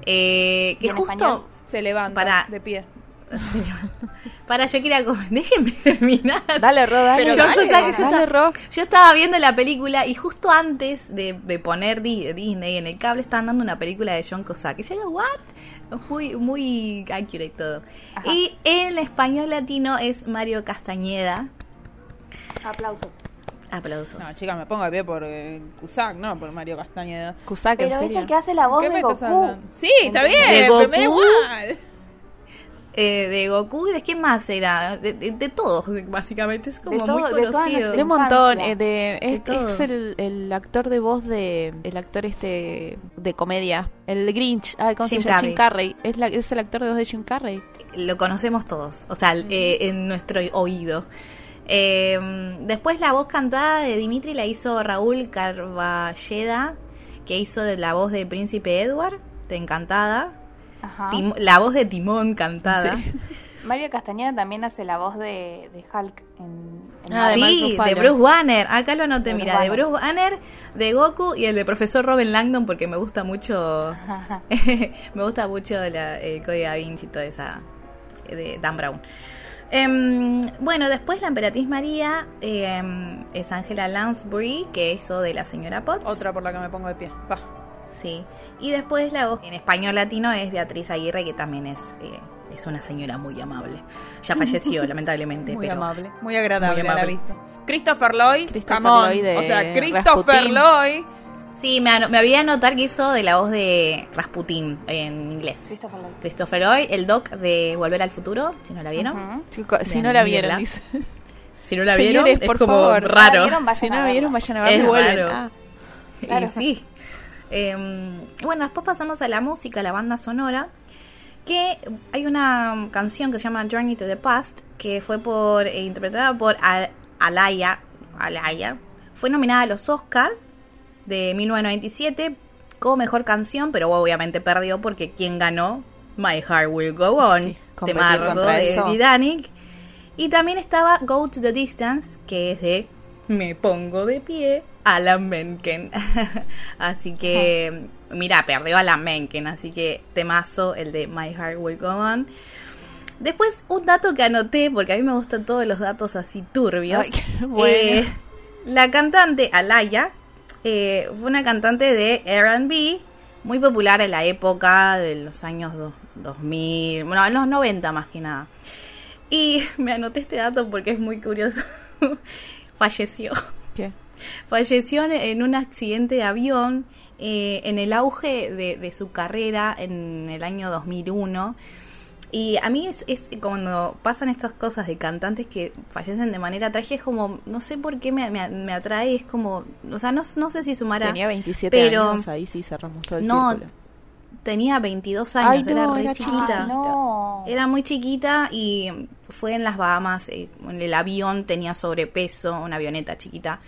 Eh, ¿Y que justo español? Se levanta Para- de pie. para yo quería déjenme terminar. Dale, Ro, dale. Pero dale, yo dale, estaba- Ro. Yo estaba viendo la película y justo antes de, de poner Di- Disney en el cable estaban dando una película de John Cusack. Y yo digo, ¿what? Muy, muy accurate todo. Ajá. Y en español latino es Mario Castañeda. Aplauso. Aplausos. No, chica, me pongo de pie por eh, Cusack, no por Mario Castañeda. Cusack, en Pero es el que hace la voz ¿Qué de Goku. Sí, está bien, ¿De pero me da Goku? igual. Eh, de Goku, ¿de qué más era? De, de- de todos, básicamente. Es como De todo- muy conocido. De un montón, eh, de, es, el, el actor de voz de el actor este de comedia, el Grinch, ay, ¿cómo Jim se llama? Carrey. Jim Carrey, es, la, es el actor de voz de Jim Carrey. lo conocemos todos, o sea, eh, en nuestro oído. Eh, después la voz cantada de Dimitri la hizo Raúl Carballeda, que hizo la voz de Príncipe Edward, de Encantada. La voz de Timón cantada. Sí. Mario Castañeda también hace la voz de, de Hulk en, en Ah, sí, de Bruce Banner. Acá lo anoté, De mira, Bruce de Bruce Banner, de Goku y el de profesor Robin Langdon porque me gusta mucho, me gusta mucho la, el Código Da Vinci y toda esa de Dan Brown. Em, bueno, después la emperatriz María em, es Angela Lansbury, que hizo de la señora Potts. Otra por la que me pongo de pie. Va. Sí. Y después la voz en español latino es Beatriz Aguirre, que también es, eh, es una señora muy amable. Ya falleció, lamentablemente. Muy pero amable, muy agradable Muy a la vista. Christopher Lloyd, Christopher. Lloyd de o sea, Christopher Rasputin. Lloyd. Sí, me, me había anotar que hizo de la voz de Rasputin en inglés. Christopher Lloyd. Christopher Lloyd, el doc de Volver al Futuro, si no la vieron. Si no la vieron, dice. Si no la Señores, vieron, es por como favor. raro. ¿La vieron? Vayan Si no la vieron, vayan a verla Es raro. Ah, Claro. Y sí. Em, bueno, después pasamos a la música, a la banda sonora. Que hay una canción que se llama Journey to the Past, que fue por eh, interpretada por Al- Alaya. Alaya. Fue nominada a los Oscar de 1997 como mejor canción, pero obviamente perdió porque quien ganó My Heart Will Go On, Sí, temardo contra de. Titanic. Y también estaba Go to the Distance, que es de Me pongo de pie, Alan Menken. así que, mira, perdió Alan Menken, así que temazo el de My Heart Will Go On. Después, un dato que anoté, porque a mí me gustan todos los datos así turbios. Ay, bueno. Eh, la cantante Alaya eh, fue una cantante de RB muy popular en la época de los años do- 2000, bueno, en los 90 más que nada. Y me anoté este dato porque es muy curioso. Falleció. ¿Qué? Falleció en- un accidente de avión eh, en el auge de, de su carrera en el año 2001. Y a mí es, es cuando pasan estas cosas de cantantes que fallecen de manera trágica, es como, no sé por qué me, me, me atrae, es como, o sea, no, no sé si sumará. Tenía 27 pero- años, ahí sí cerramos todo el No, círculo. Tenía 22 años, Ay, no, era re era chiquita. Ay, no. Era muy chiquita y fue en las Bahamas, eh, en el avión tenía sobrepeso, una avioneta chiquita.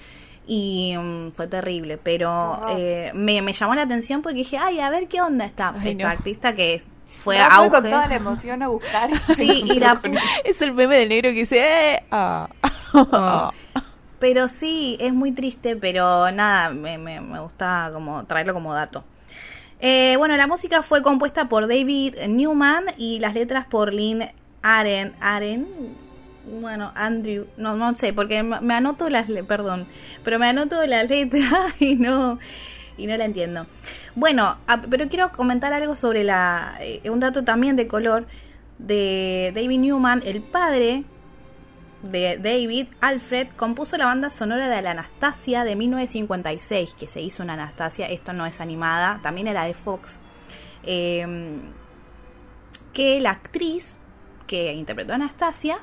Y mm, fue terrible, pero eh, me, me llamó la atención porque dije, ay, a ver qué onda esta, Ay, esta no. artista que fue No, fue auge. con toda la emoción a buscar. Sí, y la, Es el meme del negro que dice, eh, ah. Oh. Pero sí, es muy triste, pero nada, me, me, me gusta como traerlo como dato. Eh, bueno, la música fue compuesta por David Newman y las letras por Lynn Aren. Aren. Bueno, Andrew, no, no sé, porque me anoto las, perdón, pero me anoto las letras y no, y no la entiendo. Bueno, pero quiero comentar algo sobre la, eh, un dato también de color de David Newman, el padre de David, Alfred, compuso la banda sonora de la Anastasia de 1956, que se hizo una Anastasia, esto no es animada, también era de Fox, eh, que la actriz que interpretó a Anastasia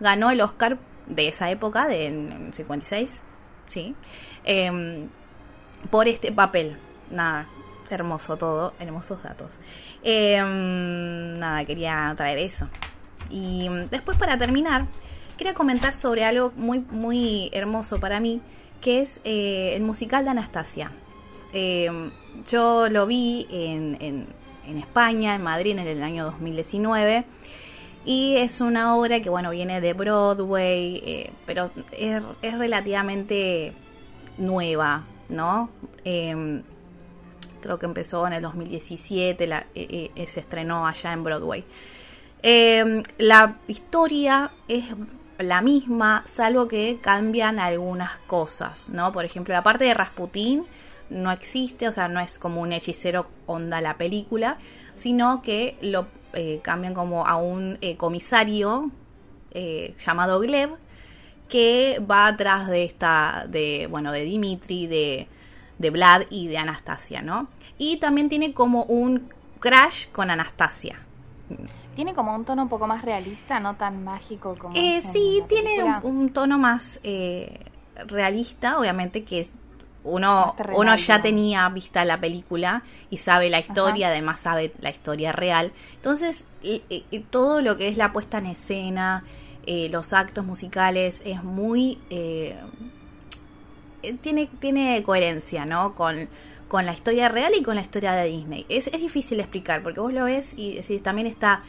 ganó el Oscar de esa época, de en- en 56, sí, eh, por este papel. Nada, hermoso todo, hermosos datos. Eh, nada, quería traer eso. Y después para terminar, quería comentar sobre algo muy, muy hermoso para mí, que es eh, el musical de Anastasia. Eh, yo lo vi en, en- en España, en Madrid, en el año 2019. Y es una obra que, bueno, viene de Broadway, eh, pero es, es relativamente nueva, ¿no? Em, creo que empezó en el 2017, la- eh, se estrenó allá en Broadway. Eh, la historia es la misma, salvo que cambian algunas cosas, ¿no? Por ejemplo, la parte de Rasputín no existe, o sea, no es como un hechicero onda la película, sino que lo eh, cambian como a un eh, comisario eh, llamado Gleb, que va atrás de esta, de, bueno, de Dimitri, de, de Vlad y de Anastasia, ¿no? Y también tiene como un crash con Anastasia. Tiene como un tono un poco más realista, no tan mágico como. Eh, sí, tiene un, tono más eh, realista, obviamente que uno, uno ya tenía vista la película y sabe la historia, Ajá. además sabe la historia real. Entonces, y- y todo lo que es la puesta en escena, eh, los actos musicales, es muy... eh, eh, tiene, tiene coherencia, ¿no? Con, con la historia real y con la historia de Disney. Es, es difícil de explicar porque vos lo ves y decís, también está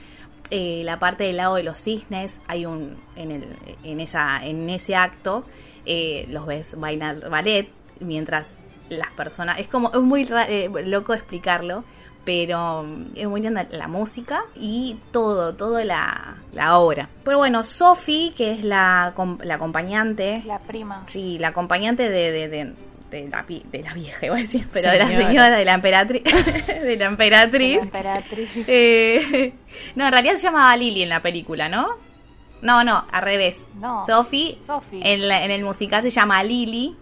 eh, la parte del lago de los cisnes, hay un en, el, en, esa, en ese acto, eh, los ves bailar ballet, mientras las personas, es como, es muy eh, loco explicarlo, pero mm, es muy linda la música y todo, toda la, la obra. Pero bueno, Sophie, que es la, la acompañante, La prima. Sí, la acompañante de, de, de, de la, vi- de la vieja, iba a decir, pero de la Señora. de la emperatriz. de la emperatriz. La emperatriz. Eh, no, en realidad se llamaba Lily en la película, ¿no? No, no, al revés. No. Sophie, Sophie. En, la- en el musical se llama Lily.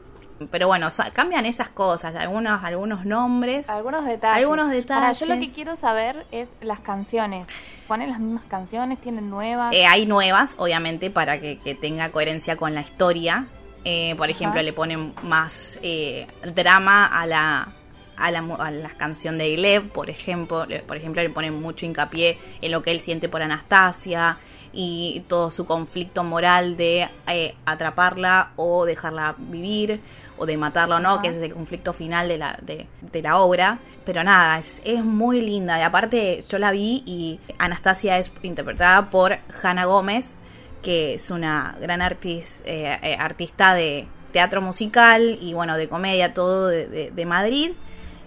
Pero bueno, cambian esas cosas, algunos, algunos nombres. Algunos detalles. Algunos Ahora, detalles. yo lo que quiero saber es las canciones. ¿Ponen las mismas canciones? ¿Tienen nuevas? Eh, hay nuevas, obviamente, para que, que tenga coherencia con la historia. Eh, por ejemplo, Ajá. le ponen más eh, drama a la, a la a la canción de Gleb, por ejemplo. Le- Por ejemplo, le ponen mucho hincapié en lo que él siente por Anastasia y todo su conflicto moral de eh, atraparla o dejarla vivir o de matarla o no, Ajá. que es el conflicto final de la, de, de la obra. Pero nada, es, es muy linda. Y aparte, yo la vi y Anastasia es interpretada por Hannah Gómez, que es una gran artis- eh, eh, artista de teatro musical y bueno, de comedia, todo de, de- de Madrid.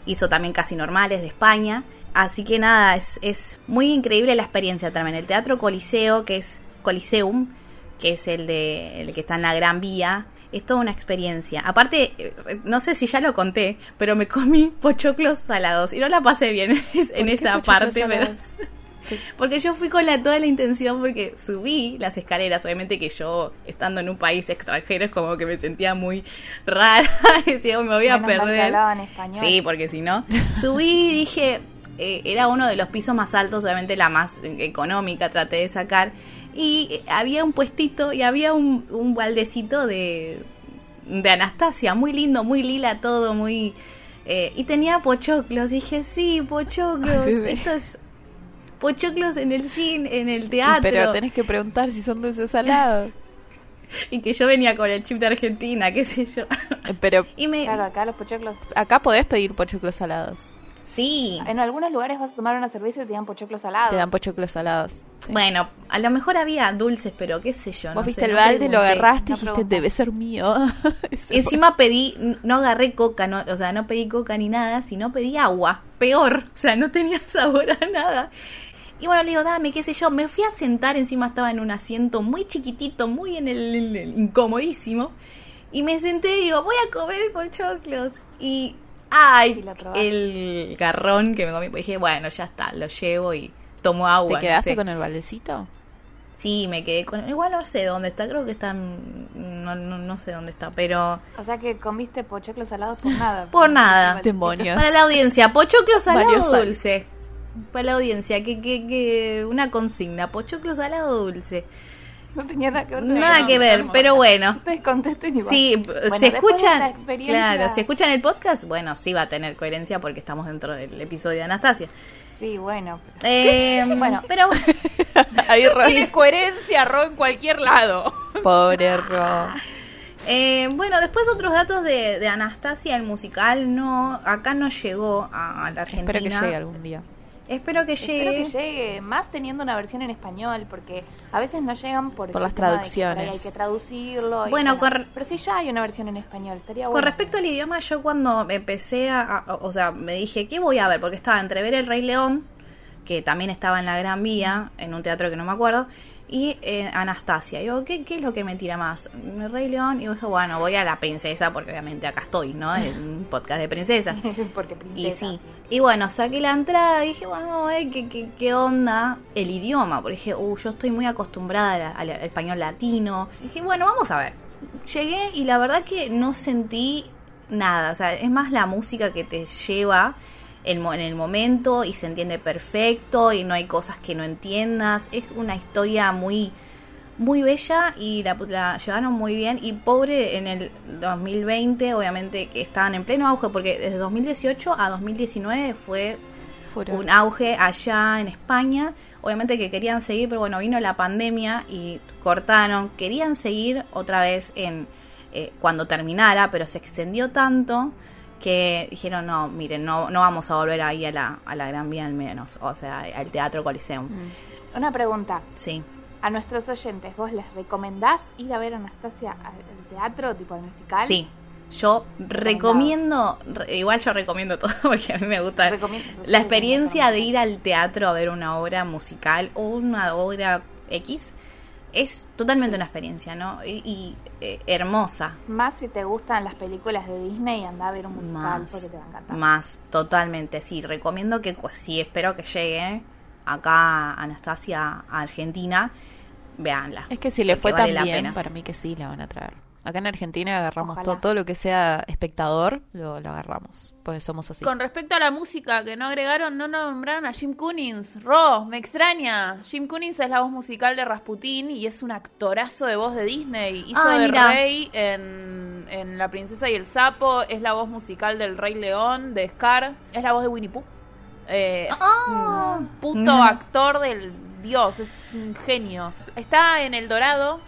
Hizo también Casi Normales de España. Así que nada, es, es muy increíble la experiencia también. El Teatro Coliseo, que es Coliseum, que es el de el que está en la Gran Vía, es toda una experiencia. Aparte, eh, no sé si ya lo conté, pero me comí pochoclos salados y no la pasé bien en ¿Por qué esa parte, pero? porque yo fui con la, toda la intención porque subí las escaleras, obviamente que yo estando en un país extranjero es como que me sentía muy rara, decía, me voy a Menos perder. hablaban español. Sí, porque si no, subí y dije, eh, era uno de los pisos más altos, obviamente la más económica, traté de sacar. Y eh, había un puestito y había un, un baldecito de, de Anastasia, muy lindo, muy lila todo, muy... eh, y tenía pochoclos, dije, sí, pochoclos, Ay, esto es... Pochoclos en el cine, en el teatro. Pero tenés que preguntar si son dulces salados. Y que yo venía con el chip de Argentina, qué sé yo. Pero Y me... Claro, acá los pochoclos. acá podés pedir pochoclos salados. Sí. En algunos lugares vas a tomar una cerveza y te dan pochoclos salados. Te dan pochoclos salados. sí. Bueno, a lo mejor había dulces, pero qué sé yo. Vos no viste sé, el no balde, lo agarraste y No dijiste, pregunta. debe ser mío. Encima pedí, no agarré coca, no, o sea, no pedí coca ni nada, sino pedí agua. Peor, o sea, no tenía sabor a nada. Y bueno, le digo, dame, qué sé yo. Me fui a sentar, encima estaba en un asiento muy chiquitito, muy en el, incomodísimo. Y me senté y digo, voy a comer pochoclos. Y, ay, Y el garrón que me comí. Pues dije, bueno, ya está, lo llevo y tomo ¿Te agua. no quedaste sé. con el baldecito? Sí, me quedé con... Igual no sé dónde está, creo que está... No, no, no sé dónde está, pero... O sea que comiste pochoclos salados por nada. Por nada. Demonios. Para la audiencia, pochoclo salado Varios o años. dulce. Para la audiencia, que, que, que una consigna, pochoclo salado o dulce. No tenía nada que ver. Nada que ver, pero bueno. Ustedes contesten igual. Sí, Bueno, esta escuchan, experiencia- claro, si escuchan el podcast, bueno, sí va a tener coherencia porque estamos dentro del episodio de Anastasia. Sí, bueno. Eh, Bueno. pero bueno, Ahí Ro- Tiene coherencia, Ro, en cualquier lado. Pobre Ro. Eh, bueno, después otros datos de, de Anastasia, el musical, no, acá no llegó a, a la Argentina. Espero que llegue algún día. Espero que llegue. Espero que llegue, más teniendo una versión en español, porque a veces no llegan por, las de que traducciones. hay que traducirlo. y Bueno, con- pero sí ya hay una versión en español, estaría Con bueno. respecto al idioma, yo cuando empecé a, a- o sea, me dije, ¿qué voy a ver? Porque estaba entre ver El Rey León, que también estaba en la Gran Vía, en un teatro que no me acuerdo, y eh, Anastasia. Y digo, ¿qué, ¿qué es lo que me tira más? El Rey León, y yo dije, bueno, voy a la princesa, porque obviamente acá estoy, ¿no? En un podcast de princesa. porque Y princesa. sí. Y bueno, saqué la entrada y dije, bueno, a ver qué, qué, qué onda el idioma. Porque dije, uh, yo estoy muy acostumbrada al, al español latino. Y dije, bueno, vamos a ver. Llegué y la verdad que no sentí nada. O sea, es más la música que te lleva en, el momento y se entiende perfecto y no hay cosas que no entiendas. Es una historia muy muy bella y la, la llevaron muy bien y pobre en el 2020 obviamente que estaban en pleno auge porque desde 2018 a 2019 fue Furor. un auge allá en España obviamente que querían seguir pero bueno vino la pandemia y cortaron querían seguir otra vez en eh, cuando terminara pero se extendió tanto que dijeron no miren no no vamos a volver ahí a la, a la Gran Vía al menos o sea al Teatro Coliseum Una pregunta. Sí. A nuestros oyentes, ¿vos les recomendás ir a ver Anastasia al teatro, tipo al musical? Sí. Yo recomiendo, re- igual yo recomiendo todo porque a mí me gusta la experiencia de ir al teatro a ver una obra musical o una obra X es totalmente una experiencia, ¿no? Y, y, eh, hermosa, Más si te gustan las películas de Disney, anda a ver un musical más, porque te va a encantar. más, totalmente, sí. Recomiendo que, pues, sí, espero que llegue acá Anastasia a Argentina, véanla. Es que si le fue vale tan la bien, pena. para mí que sí la van a traer. Acá en Argentina agarramos todo, todo lo que sea espectador, lo, lo agarramos, porque somos así. Con respecto a la música que no agregaron, no nombraron a Jim Cunnings. Ro, me extraña. Jim Cunnings es la voz musical de Rasputín y es un actorazo de voz de Disney. Hizo Ay, de mira. Rey en, en La Princesa y el Sapo. Es la voz musical del Rey León, de Scar. Es la voz de Winnie Pooh. Eh, es Ah. un puto actor del dios, es un genio. Está en El Dorado.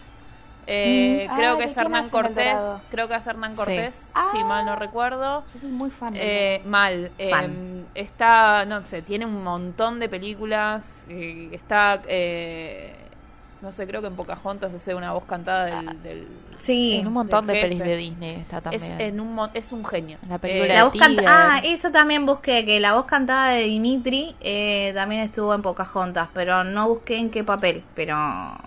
Eh, Mm. creo Ah, que ¿de es Hernán Cortés. Creo que es Hernán Sí. Cortés, Ah. si mal no recuerdo. Yo soy muy fan de Eh, mal. Eh, está, no sé, tiene un montón de películas. eh, está, eh, no sé, creo que en Pocahontas hace una voz cantada del. del- Sí. en un montón de pelis de Disney está es, también. en un, es un genio. La película Eh, La voz canta- ah, eso también busqué, que la voz cantada de Dimitri eh, también estuvo en Pocahontas, pero no busqué en qué papel, pero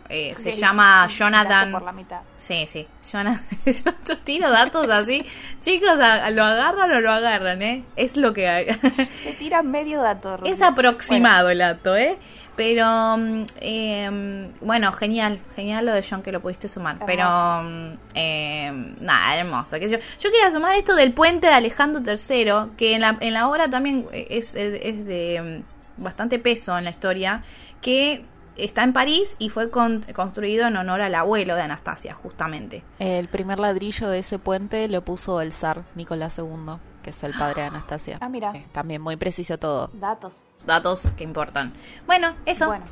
eh, se llama Jonathan. Por la mitad. Sí, sí, Jonathan. Yo tiro datos así. Chicos, a- ¿lo agarran o lo agarran, eh? Es lo que hay. Te tiran medio dato. Es aproximado el dato, eh. Pero, mm, eh, bueno, genial, genial lo de John que lo pudiste sumar. Hermoso. Pero, eh, nada, hermoso. qué sé yo. yo quería sumar esto del puente de Alejandro III, que en la, en la obra también es, es- es de mm, bastante peso en la historia, que está en París y fue con- construido en honor al abuelo de Anastasia, justamente. El primer ladrillo de ese puente lo puso el zar Nicolás II, que es el padre de Anastasia. Ah, mira. Es también muy preciso todo. Datos. Datos que importan. Bueno, eso. Bueno,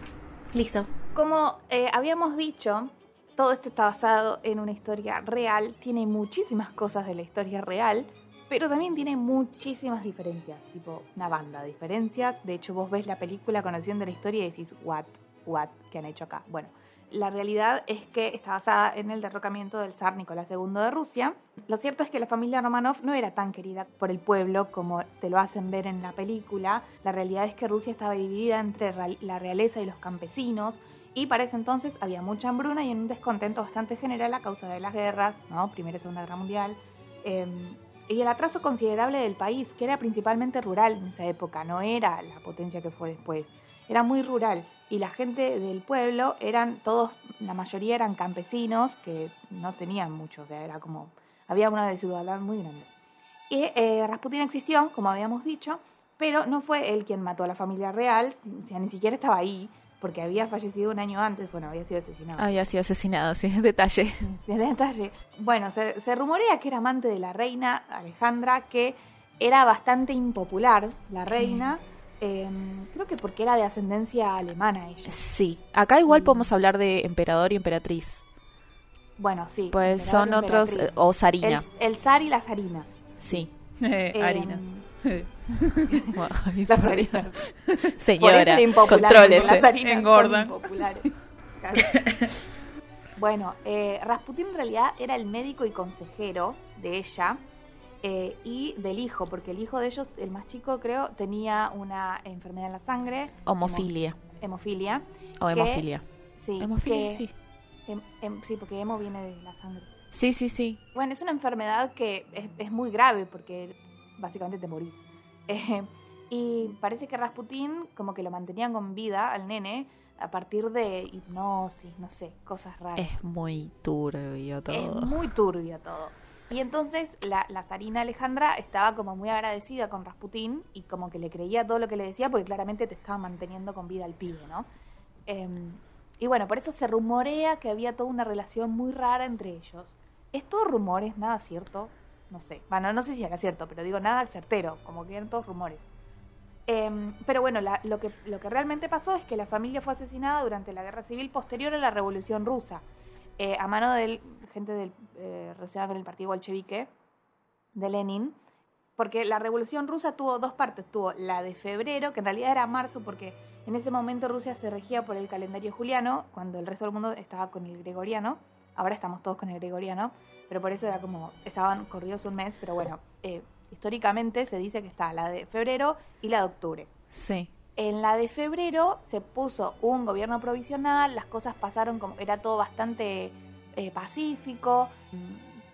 Listo. como eh, habíamos dicho, todo esto está basado en una historia real. Tiene muchísimas cosas de la historia real. Pero también tiene muchísimas diferencias, tipo una banda de diferencias. De hecho, vos ves la película conociendo la historia y decís, what, what, ¿qué han hecho acá? Bueno, la realidad es que está basada en el derrocamiento del zar Nicolás II de Rusia. Lo cierto es que la familia Romanov no era tan querida por el pueblo como te lo hacen ver en la película. La realidad es que Rusia estaba dividida entre la realeza y los campesinos. Y para ese entonces había mucha hambruna y un descontento bastante general a causa de las guerras, ¿no? Primera y Segunda Guerra Mundial. Eh, y el atraso considerable del país, que era principalmente rural en esa época, no era la potencia que fue después. Era muy rural y la gente del pueblo eran todos, la mayoría eran campesinos que no tenían mucho, o sea, era como, había una desigualdad muy grande. Y eh, Rasputin existió, como habíamos dicho, pero no fue él quien mató a la familia real, o sea, ni siquiera estaba ahí, porque había fallecido un año antes, bueno, había sido asesinado. Había sido asesinado, sí, detalle. De detalle. Bueno, se, se rumorea que era amante de la reina Alejandra, que era bastante impopular, la reina. eh, creo que porque era de ascendencia alemana ella. Sí, acá igual podemos hablar de emperador y emperatriz. Bueno, sí. Pues son otros, eh, o zarina, El, el zar y la zarina. sí. Eh, Eh, harinas. Bueno, ay, Las eso Señora, contrólese. harinas Engordan. Claro. bueno, eh, Rasputín en realidad era el médico y consejero de ella eh, y del hijo, porque el hijo de ellos, el más chico creo, tenía una enfermedad en la sangre. Homofilia. hemo- hemofilia. O que- hemofilia. Sí, Hemofilia, que- sí. hem- hem- sí, porque hemo viene de la sangre. Sí, sí, sí. Bueno, es una enfermedad que es, es muy grave porque básicamente te morís. Eh, y parece que Rasputín como que lo mantenían con vida al nene a partir de hipnosis, no sé, cosas raras. Es muy turbio todo. Es muy turbio todo. Y entonces la, la zarina Alejandra estaba como muy agradecida con Rasputín y como que le creía todo lo que le decía porque claramente te estaba manteniendo con vida al pibe, ¿no? Em, y bueno, por eso se rumorea que había toda una relación muy rara entre ellos. Es todo rumores, nada cierto, no sé. Bueno, no sé si era cierto, pero digo nada certero, como que eran todos rumores. Em, pero bueno, la- lo, que, lo que realmente pasó es que la familia fue asesinada durante la guerra civil posterior a la Revolución Rusa, eh, a mano de gente del, eh, relacionada con el partido bolchevique de Lenin, porque la Revolución Rusa tuvo dos partes. Tuvo la de febrero, que en realidad era marzo porque En ese momento Rusia se regía por el calendario juliano, cuando el resto del mundo estaba con el gregoriano. Ahora estamos todos con el gregoriano, pero por eso era como, estaban corridos un mes, pero bueno, eh, históricamente se dice que está la de febrero y la de octubre. Sí. En la de febrero se puso un gobierno provisional, las cosas pasaron como, era todo bastante eh, pacífico,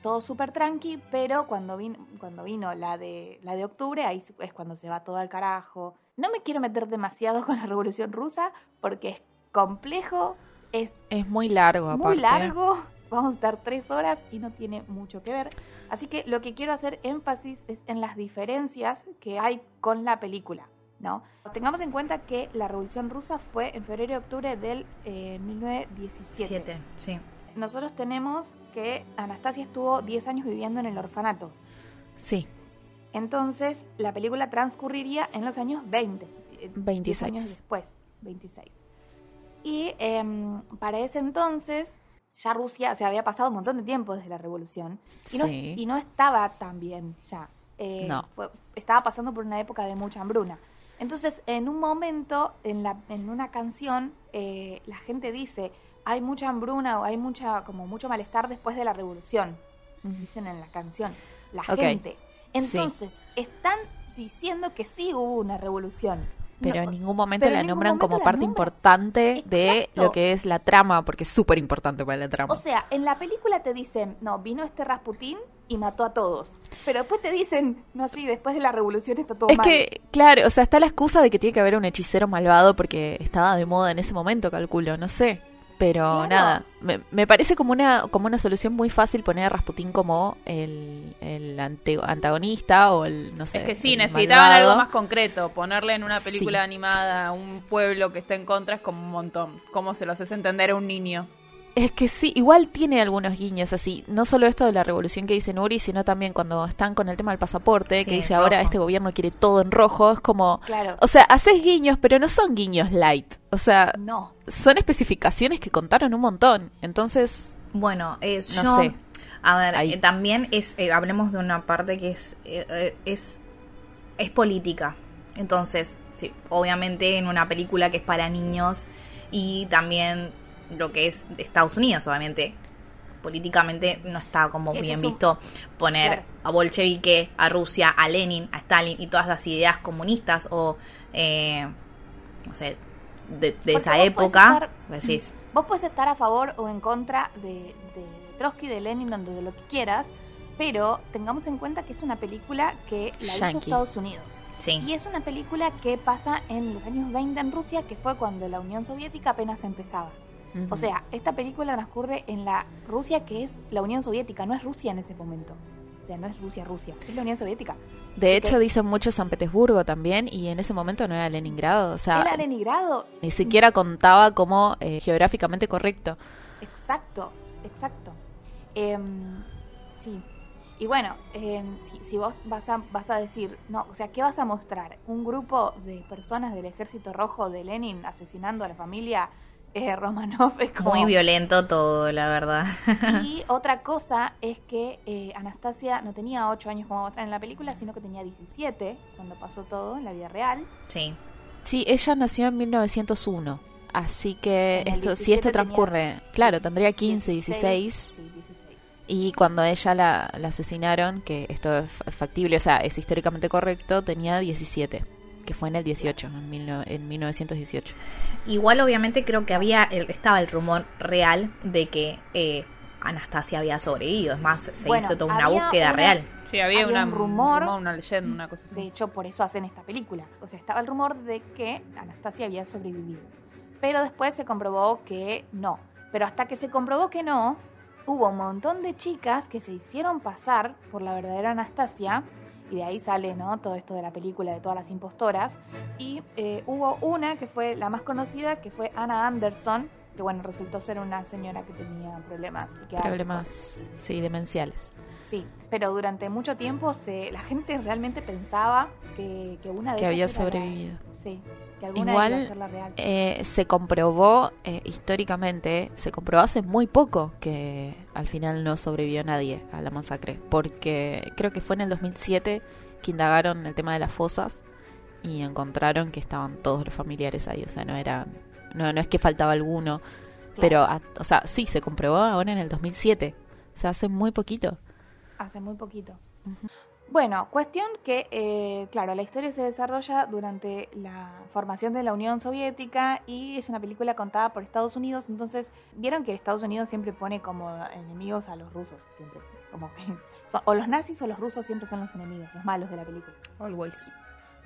todo súper tranqui, pero cuando vino, cuando vino la de, la de octubre, ahí es cuando se va todo al carajo. No me quiero meter demasiado con la revolución rusa porque es complejo, es Es muy largo, aparte. muy largo. Vamos a estar tres horas y no tiene mucho que ver. Así que lo que quiero hacer énfasis es en las diferencias que hay con la película. ¿no? Tengamos en cuenta que la Revolución Rusa fue en febrero y octubre del eh, 1917. Siete, sí. Nosotros tenemos que Anastasia estuvo 10 años viviendo en el orfanato. Sí. Entonces, la película transcurriría en los años 20. eh, 26. 10 años después, 26. Y em, para ese entonces, ya Rusia se había pasado un montón de tiempo desde la revolución. Y no, Sí. y no estaba tan bien ya. Eh, No. fue- estaba pasando por una época de mucha hambruna. Entonces, en un momento, en, la, en una canción, eh, la gente dice, hay mucha hambruna o hay mucha, como mucho malestar después de la revolución. Dicen en la canción. La gente. Sí. Entonces, están diciendo que sí hubo una revolución. Pero No, en ningún momento la nombran momento como la parte nombran. importante de lo que es la trama, porque es súper importante para la trama. O sea, en la película te dicen, no, vino este Rasputín y mató a todos. Pero después te dicen, no, sí, después de la revolución está todo es mal. que, claro, o sea, está la excusa de que tiene que haber un hechicero malvado porque estaba de moda en ese momento, calculo, no sé. Pero Claro. nada, me, me parece como una, como una solución muy fácil poner a Rasputín como el, el ante- antagonista o el, no sé. Es que sí, necesitaban malvado. algo más concreto. Ponerle en una película Sí. animada a un pueblo que está en contra es como un montón. ¿Cómo se lo haces entender a un niño? Es que sí, igual tiene algunos guiños así. No solo esto de la revolución que dice Nuri, sino también cuando están con el tema del pasaporte, Sí, que dice ahora este gobierno quiere todo en rojo. Es como. Claro. O sea, haces guiños, pero no son guiños light. O sea, No. son especificaciones que contaron un montón. Entonces, Bueno, eh, No yo- sé. A ver, eh, también es, eh, hablemos de una parte que es, eh, es, es política. Entonces, sí, obviamente en una película que es para niños y también lo que es de Estados Unidos, obviamente, políticamente no está como Ese bien visto poner Claro. a bolchevique, a Rusia, a Lenin, a Stalin y todas las ideas comunistas o, eh, no sé, de, esa vos podés época. estar- decís, Vos puedes estar a favor o en contra de, de Trotsky, de Lenin, de lo que quieras, pero tengamos en cuenta que es una película que la hizo. Estados Unidos. sí. Y es una película que pasa en los años 20 en Rusia, que fue cuando la Unión Soviética apenas empezaba. O sea, esta película transcurre en la Rusia que es la Unión Soviética, no es Rusia en ese momento. O sea, no es Rusia, Rusia, es la Unión Soviética. de hecho dicen mucho San Petersburgo también, y en ese momento no era Leningrado. O sea, Era Leningrado, ni siquiera contaba como eh, geográficamente correcto. Exacto, exacto. Em, sí. Y bueno, em, si, si vos vas a, vas a decir, no, o sea, ¿qué vas a mostrar? ¿Un grupo de personas del ejército rojo de Lenin asesinando a la familia eh, Romanov? Es como- Muy violento todo, la verdad. Y otra cosa es que eh, Anastasia no tenía 8 años como mostrar en la película, sino que tenía 17 cuando pasó todo en la vida real. sí. Sí, ella nació en 1901. Así que esto, si 17 esto tenía transcurre, claro, tendría 15, 16. Sí, 16. Y cuando ella la, la asesinaron, que esto es fa- factible, o sea, es históricamente correcto, tenía 17, que fue en el 18, en, mil no- en 1918. Igual obviamente creo que había el- estaba el rumor real de que eh, Anastasia había sobrevivido. Es más, se Bueno, hizo toda una búsqueda una- real. Sí, había, Había una, un rumor. una leyenda, una cosa así. De hecho, por eso hacen esta película. O sea, estaba el rumor de que Anastasia había sobrevivido. Pero después se comprobó que no. Pero hasta que se comprobó que no, hubo un montón de chicas que se hicieron pasar por la verdadera Anastasia. Y de ahí sale, ¿no? Todo esto de la película de todas las impostoras. Y eh, hubo una que fue la más conocida, que fue Anna Anderson. Que bueno, resultó ser una señora que tenía problemas psiquiátricos. Problemas, sí, demenciales. Sí, pero durante mucho tiempo se, la gente realmente pensaba que, que una de Que ellas había era la- sobrevivido. sí, que Igual. Eh, se comprobó eh, históricamente, se comprobó hace muy poco que al final no sobrevivió nadie a la masacre, porque creo que fue en el 2007 que indagaron el tema de las fosas y encontraron que estaban todos los familiares ahí, o sea, no era, no, no es que faltaba alguno, pero, a- o sea, sí, se comprobó ahora en el 2007, o sea, hace muy poquito. Hace muy poquito. Bueno, cuestión que, eh, claro, la historia se desarrolla durante la formación de la Unión Soviética y es una película contada por Estados Unidos. Entonces, vieron que Estados Unidos siempre pone como enemigos a los rusos, siempre. Como que son- o los nazis o los rusos siempre son los enemigos, los malos de la película. Always.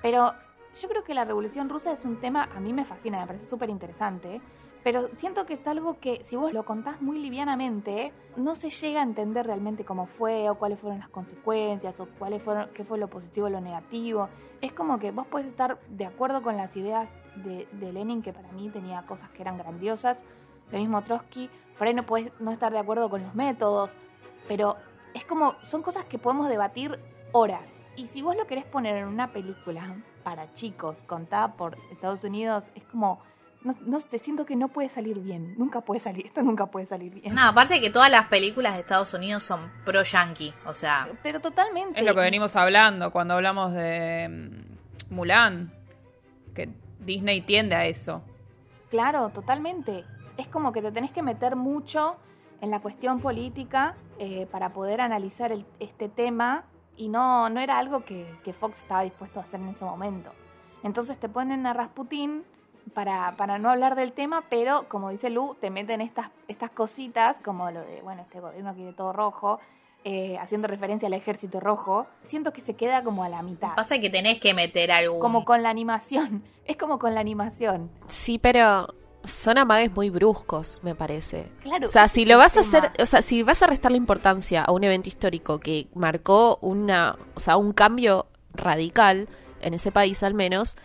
Pero yo creo que la Revolución Rusa es un tema, a mí me fascina, me parece súper interesante. Pero siento que es algo que si vos lo contás muy livianamente, no se llega a entender realmente cómo fue o cuáles fueron las consecuencias o cuáles fueron, qué fue lo positivo o lo negativo. Es como que vos podés estar de acuerdo con las ideas de, Lenin, que para mí tenía cosas que eran grandiosas, lo mismo Trotsky, por ahí no podés no estar de acuerdo con los métodos, pero es como, son cosas que podemos debatir horas. Y si vos lo querés poner en una película para chicos, contada por Estados Unidos, es como, no, no sé, siento que no puede salir bien. Nunca puede salir, esto nunca puede salir bien. No, aparte de que todas las películas de Estados Unidos son pro-yankee. O sea, Pero totalmente. Es lo que venimos hablando cuando hablamos de mm, Mulan. Que Disney tiende a eso. Claro, totalmente. Es como que te tenés que meter mucho en la cuestión política eh, para poder analizar el- este tema y no, no era algo que, que Fox estaba dispuesto a hacer en ese momento. Entonces te ponen a Rasputín para, para no hablar del tema, pero como dice Lu, te meten estas, estas cositas como lo de, bueno, este gobierno quiere todo rojo, eh, haciendo referencia al ejército rojo. Siento que se queda como a la mitad. pasa que tenés que meter algún... Como con la animación. Es como con la animación. Sí, pero son amagues muy bruscos, me parece. Claro. O sea, si lo vas a hacer, o sea, si vas a restarle importancia a un evento histórico que marcó una, o sea, un cambio radical en ese país al menos,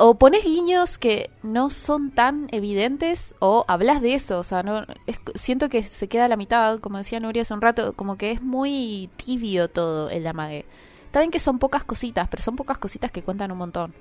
o pones guiños que no son tan evidentes o hablas de eso, o sea, no es- siento que se queda a la mitad, como decía Nuria hace un rato, como que es muy tibio todo el amague. Está bien que son pocas cositas, pero son pocas cositas que cuentan un montón.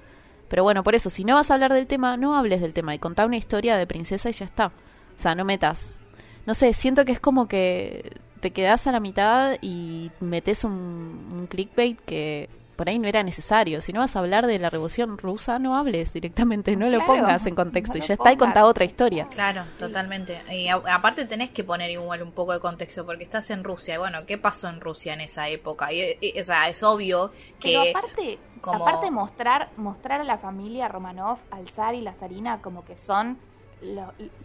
Pero bueno, por eso, si no vas a hablar del tema, no hables del tema y contá una historia de princesa y ya está. O sea, no metas. No sé, siento que es como que te quedás a la mitad y metes un clickbait que por ahí no era necesario. Si no vas a hablar de la revolución rusa, no hables directamente, no lo pongas en contexto no y ya está y contá otra historia. Claro, totalmente. Y a- aparte tenés que poner igual un poco de contexto porque estás en Rusia. Y bueno, ¿qué pasó en Rusia en esa época? Y, y- o sea, es obvio Pero que... aparte, como- aparte mostrar, mostrar a la familia Romanov, al zar y la zarina como que son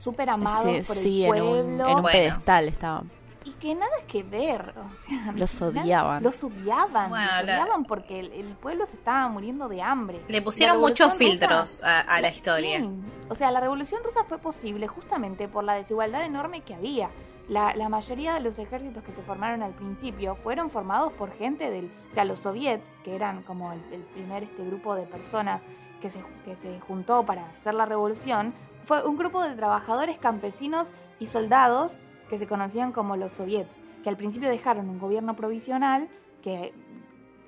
súper amados Sí, por sí, el en un, pueblo en un Bueno. pedestal estaban. Y que nada que ver. O sea, Los nada- odiaban. Los odiaban. Bueno, los la- odiaban porque el, el pueblo se estaba muriendo de hambre. Le pusieron muchos Rusa- filtros a, a la historia. Sí. O sea, la revolución rusa fue posible justamente por la desigualdad enorme que había. La, la mayoría de los ejércitos que se formaron al principio fueron formados por gente del... O sea, los soviets, que eran como el, el primer este grupo de personas que se, que se juntó para hacer la revolución, fue un grupo de trabajadores campesinos y soldados que se conocían como los soviets, que al principio dejaron un gobierno provisional que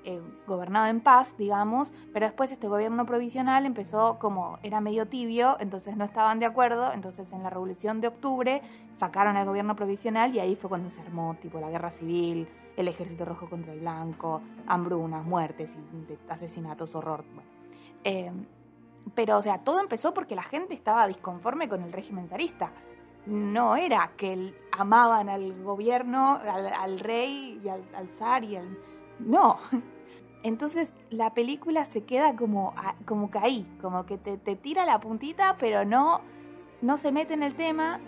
eh, gobernaba en paz, digamos, pero después este gobierno provisional empezó como era medio tibio, entonces no estaban de acuerdo, entonces en la revolución de octubre sacaron al gobierno provisional y ahí fue cuando se armó tipo la guerra civil, el ejército rojo contra el blanco, hambrunas, muertes, asesinatos, horror. bueno. Eh, pero, o sea, todo empezó porque la gente estaba disconforme con el régimen zarista. No era que amaban al gobierno, al, al rey y al, al zar y al... No. Entonces la película se queda como, como que ahí, como que te, te tira la puntita, pero no, no se mete en el tema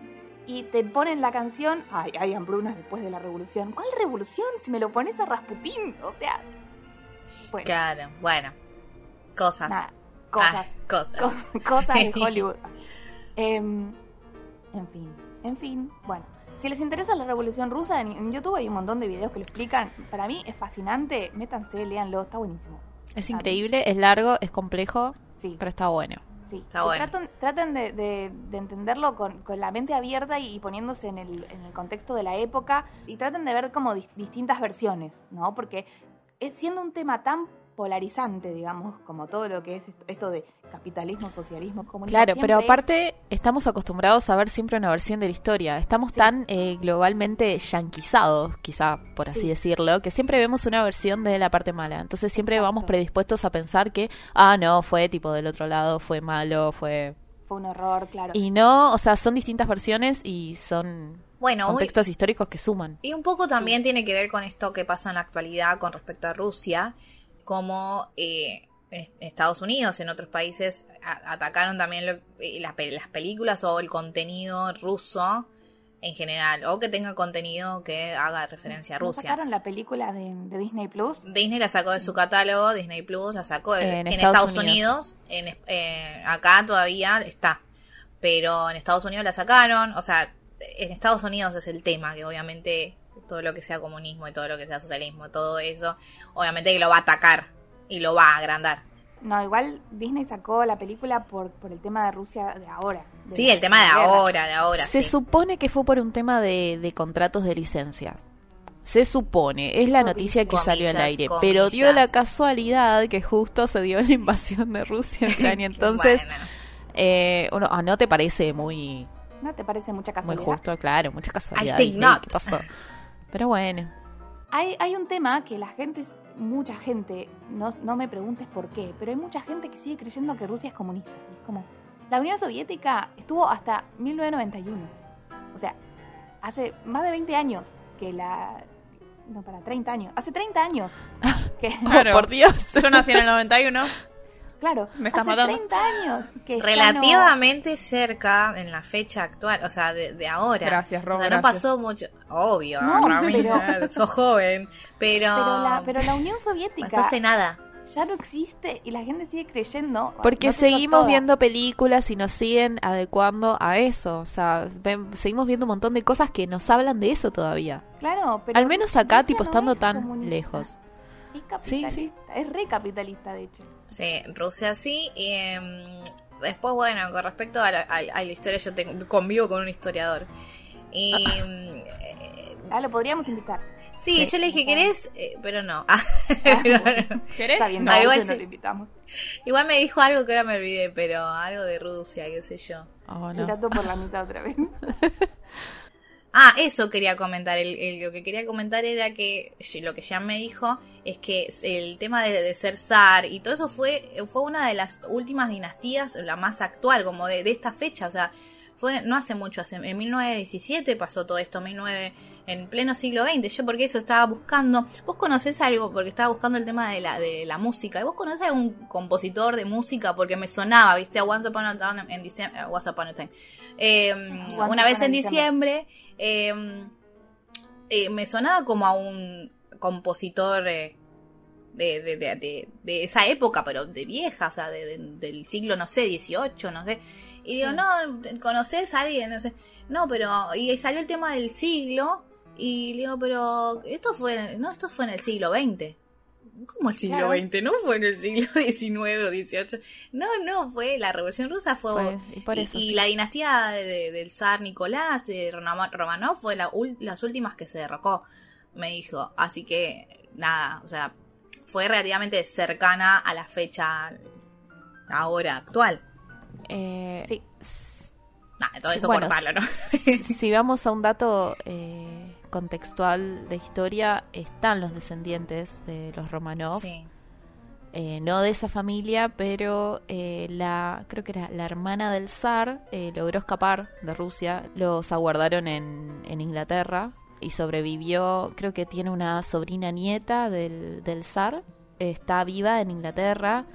y te ponen la canción, ay, hay hambrunas después de la revolución. ¿Cuál revolución? Si me lo pones a Rasputín, o sea... Bueno, Claro, bueno. Cosas. nada, cosas. Ah, cosas. Co- cosas de Hollywood. Em, en fin, en fin, bueno. Si les interesa la Revolución Rusa, en, en YouTube hay un montón de videos que lo explican. Para mí es fascinante, métanse, léanlo, está buenísimo. Es increíble, es largo, es complejo, Sí, pero está bueno. sí. está bueno. Traten, traten de, de- de entenderlo con, con la mente abierta y, y poniéndose en el, en el contexto de la época y traten de ver como dis- distintas versiones, ¿no? Porque es, siendo un tema tan polarizante, digamos, como todo lo que es esto- esto de capitalismo, socialismo, comunismo. Claro, pero es- aparte estamos acostumbrados a ver siempre una versión de la historia. Estamos Sí. tan eh, globalmente yanquizados, quizá por así Sí. decirlo, que siempre vemos una versión de la parte mala. Entonces siempre Exacto. vamos predispuestos a pensar que, ah, no, fue tipo del otro lado, fue malo, fue... Fue un horror, claro. Y no, o sea, son distintas versiones y son Bueno, uy, contextos históricos que suman. Y un poco también tiene que ver con esto que pasa en la actualidad con respecto a Rusia, como eh, en Estados Unidos, en otros países, a- atacaron también lo- eh, las, pe- las películas o el contenido ruso en general, o que tenga contenido que haga referencia a ¿No Rusia. sacaron la película de, de Disney Plus? Disney la sacó de su catálogo, Disney Plus la sacó de- En en, Estados Estados, Unidos. Unidos, en, eh, acá todavía está, pero en Estados Unidos la sacaron, o sea, en Estados Unidos es el tema, que obviamente todo lo que sea comunismo y todo lo que sea socialismo, todo eso, obviamente que lo va a atacar y lo va a agrandar. No, igual Disney sacó la película por, por el tema de Rusia de ahora. de Sí, el tema de ahora, de ahora. Se sí. supone que fue por un tema de, de contratos de licencias. Se supone, es la noticia que salió al aire, comillas. pero dio la casualidad que justo se dio la invasión de Rusia a Ucrania, entonces, Bueno. eh, uno, ah, ¿no te parece muy, ¿No te parece mucha muy casualidad? justo? Claro, mucha casualidad. think Disney, not. ¿Qué pasó? Pero bueno, Hay, hay un tema que la gente, mucha gente, no, no me preguntes por qué, pero hay mucha gente que sigue creyendo que Rusia es comunista. Y Es como, la Unión Soviética estuvo hasta 1991. O sea, hace más de 20 años que la... No, para 30 años. Hace 30 años. Que, Claro. Oh, por Dios. Yo nací en el 91. claro, Me estás hace matando. 30 años que relativamente cerca en la fecha actual, o sea, de, de ahora. Gracias, Ro, O sea, no gracias. pasó mucho. Obvio, No, Ramírez, sos joven. Pero. Pero la, pero la Unión pasó Soviética hace nada. ya no existe y la gente sigue creyendo. Porque no seguimos toda, viendo películas y nos siguen adecuando a eso. O sea, ven- seguimos viendo un montón de cosas que nos hablan de eso todavía. Claro, pero Al menos acá, Rusia tipo, no estando es tan comunista. lejos. Es capitalista, Sí, sí. es re capitalista, de hecho. Sí, Rusia sí. Y, em, después, bueno, con respecto a la, a- a la historia, yo tengo- convivo con un historiador. Y em, eh, Ah, lo podríamos invitar. sí, Sí. yo le dije, ¿querés? Eh, pero no. Ah, Ah, pero bueno. no. ¿Querés? Está bien, No, no, igual sí. lo invitamos. Igual me dijo algo que ahora me olvidé, pero algo de Rusia, qué sé yo. Oh, El no. dato por la mitad otra vez. Ah, eso quería comentar. El, el- lo que quería comentar era que lo que ya me dijo es que el tema de, de ser zar y todo eso fue, fue una de las últimas dinastías, la más actual, como de, de esta fecha. O sea, fue no hace mucho, hace, en 1917 pasó todo esto, 19, en pleno siglo XX. Yo porque eso estaba buscando. ¿Vos conocés algo? Porque estaba buscando el tema de la, de la música. ¿Y vos conocés algún compositor de música? Porque me sonaba, ¿viste? A Once Upon a Time en diciembre. Once Upon a Time. Eh, Once una vez en Diciembre. eh, eh, me sonaba como a un compositor eh, de, de, de, de- esa época, pero de vieja, o sea, de- de- del siglo, no sé, 18, no sé. Y digo, Sí. no, ¿conoces a alguien? No sé. No, pero. Y salió el tema del siglo. Y le digo, pero. Esto fue. No, esto fue en el siglo XX. ¿Cómo el siglo Claro. XX? No fue en el siglo XIX o XVIII. No, no, fue. La Revolución Rusa fue. Fue, y por y- eso, y sí. la dinastía de- de- del zar Nicolás, de Romanov, fue la ul- las últimas que se derrocó, me dijo. Así que, nada, o sea, fue relativamente cercana a la fecha ahora actual. Eh, Sí. todo esto bueno, cortarlo, ¿no? si si vamos a un dato eh, contextual de historia, están los descendientes de los Romanov. Sí. Eh, no de esa familia, pero eh, la creo que era la hermana del zar eh, logró escapar de Rusia. Los aguardaron en, en Inglaterra y sobrevivió. Creo que tiene una sobrina nieta del, del zar. Está viva en Inglaterra.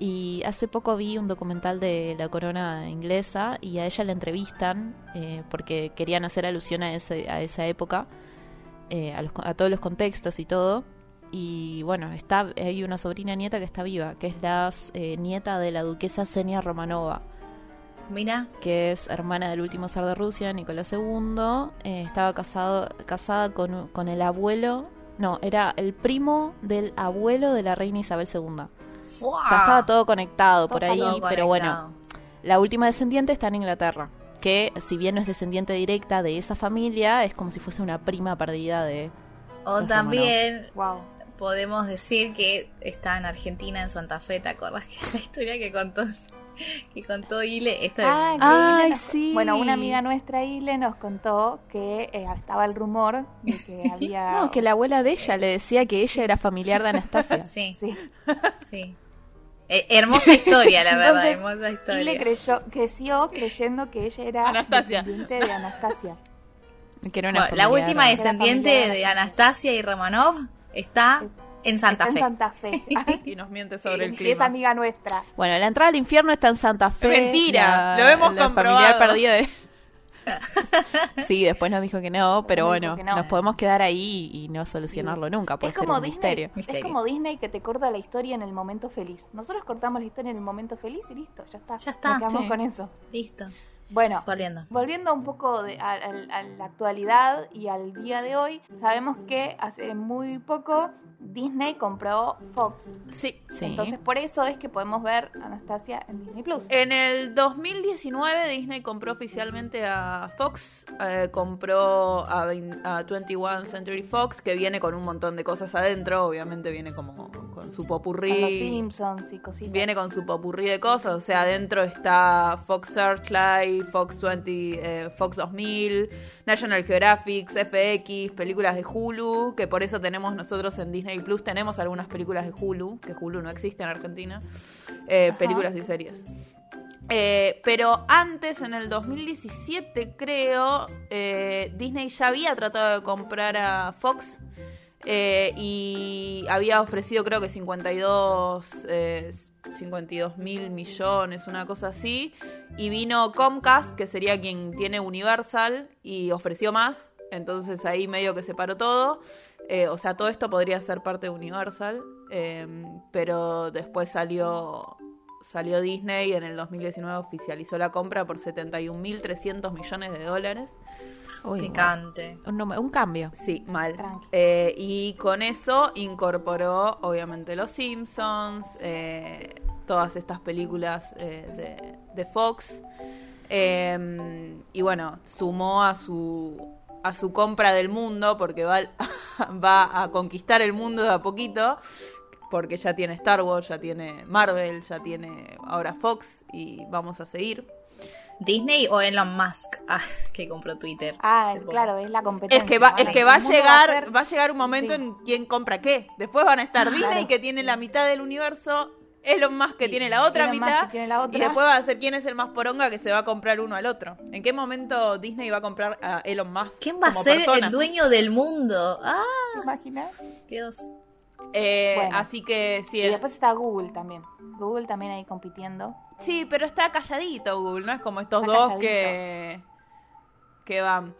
Y hace poco vi un documental de la corona inglesa y a ella la entrevistan eh, porque querían hacer alusión a, ese, a esa época, eh, a, los- a todos los contextos y todo. Y bueno, está hay una sobrina nieta que está viva, que es la eh, nieta de la duquesa Xenia Romanova, Mira, que es hermana del último zar de Rusia, Nicolás II. Estaba casado, casada con, con el abuelo, no, era el primo del abuelo de la reina Isabel II. O sea, estaba todo conectado por ahí, pero bueno, la última descendiente está en Inglaterra, que si bien no es descendiente directa de esa familia, es como si fuese una prima perdida de... O también Wow. podemos decir que está en Argentina, en Santa Fe. ¿Te acordás que la historia que contó que contó Ile? Esto es- Ah, que Ay, Ile nos- sí. Bueno, una amiga nuestra, Ile, nos contó que eh, estaba el rumor de que había... No, que la abuela de ella le decía que ella era familiar de Anastasia. Sí, Sí. sí. Eh, hermosa historia, la verdad, Entonces, hermosa historia. Ile creyó, creció creyendo que ella era Anastasia. descendiente de Anastasia. Que era una Bueno, la última descendiente de Anastasia y Romanov está en Santa Está Fe. En Santa Fe. Y nos miente sobre el Y es clima. amiga nuestra. Bueno, la entrada al infierno está en Santa Fe. Mentira, La- lo hemos la comprobado. familiar perdida de... sí, después nos dijo que no, pero Nos bueno, no. nos podemos quedar ahí y no solucionarlo nunca. Puede es ser como un Disney, misterio. Misterio. Es como Disney que te corta la historia en el momento feliz. Nosotros cortamos la historia en el momento feliz y listo, ya está. Ya está, Nos quedamos sí. con eso. Listo. Bueno, Volviendo. volviendo un poco de- a, a- a la actualidad y al día de hoy, sabemos que hace muy poco Disney compró Fox. Sí. Sí. Entonces por eso es que podemos ver Anastasia en Disney Plus. En el 2019 Disney compró oficialmente a Fox, eh, compró a, a 21 Century Fox, que viene con un montón de cosas adentro, obviamente viene como con su Con los popurrí. Simpsons y cositas. Viene con su popurrí de cosas, o sea, adentro está Fox Searchlight, Fox 20, eh, Fox 2000, National Geographic, FX, películas de Hulu, que por eso tenemos nosotros en Disney Plus, tenemos algunas películas de Hulu, que Hulu no existe en Argentina, eh, películas y series. Eh, pero antes, en el 2017, creo, Disney ya había tratado de comprar a Fox y había ofrecido, creo que 52, eh, 52 mil millones, una cosa así. Y vino Comcast, que sería quien tiene Universal, y ofreció más. Entonces ahí medio que se paró todo. Eh, o sea, todo esto podría ser parte de Universal. eh, pero después salió salió Disney y en el 2019 oficializó la compra por 71.300 millones de dólares. Uy, Picante. un, un cambio. Sí, mal. Eh, y con eso incorporó, obviamente, Los Simpsons, eh, todas estas películas eh, de, de Fox. Eh, y bueno, sumó a su a su compra del mundo porque va, va a conquistar el mundo de a poquito porque ya tiene Star Wars, ya tiene Marvel, ya tiene ahora Fox y vamos a seguir. ¿Disney o Elon Musk? Ah, que compró Twitter. Ah, claro, es la competencia. Es que va, es que va a llegar, ser- va a llegar un momento sí. en quién compra qué. Después van a estar Disney Claro. que tiene la mitad del universo, Elon Musk que tiene la otra Elon Musk mitad, que tiene la otra. y después va a ser quién es el más poronga que se va a comprar uno al otro. ¿En qué momento Disney va a comprar a Elon Musk? ¿Quién va a ser persona? el dueño del mundo? Ah, ¿Te imaginas? Dios. Eh, Bueno. Así que sí. Y después está Google también. Google también ahí compitiendo. Sí, pero está calladito Google, no es como estos Está dos calladito. que que van.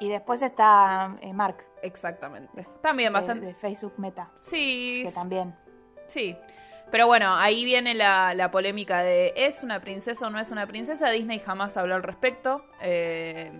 Y después está eh, Mark, Exactamente. También de, bastante. de Facebook Meta, Sí, que también. Sí. Pero bueno, ahí viene la, la polémica de ¿es una princesa o no es una princesa? Disney jamás habló al respecto eh,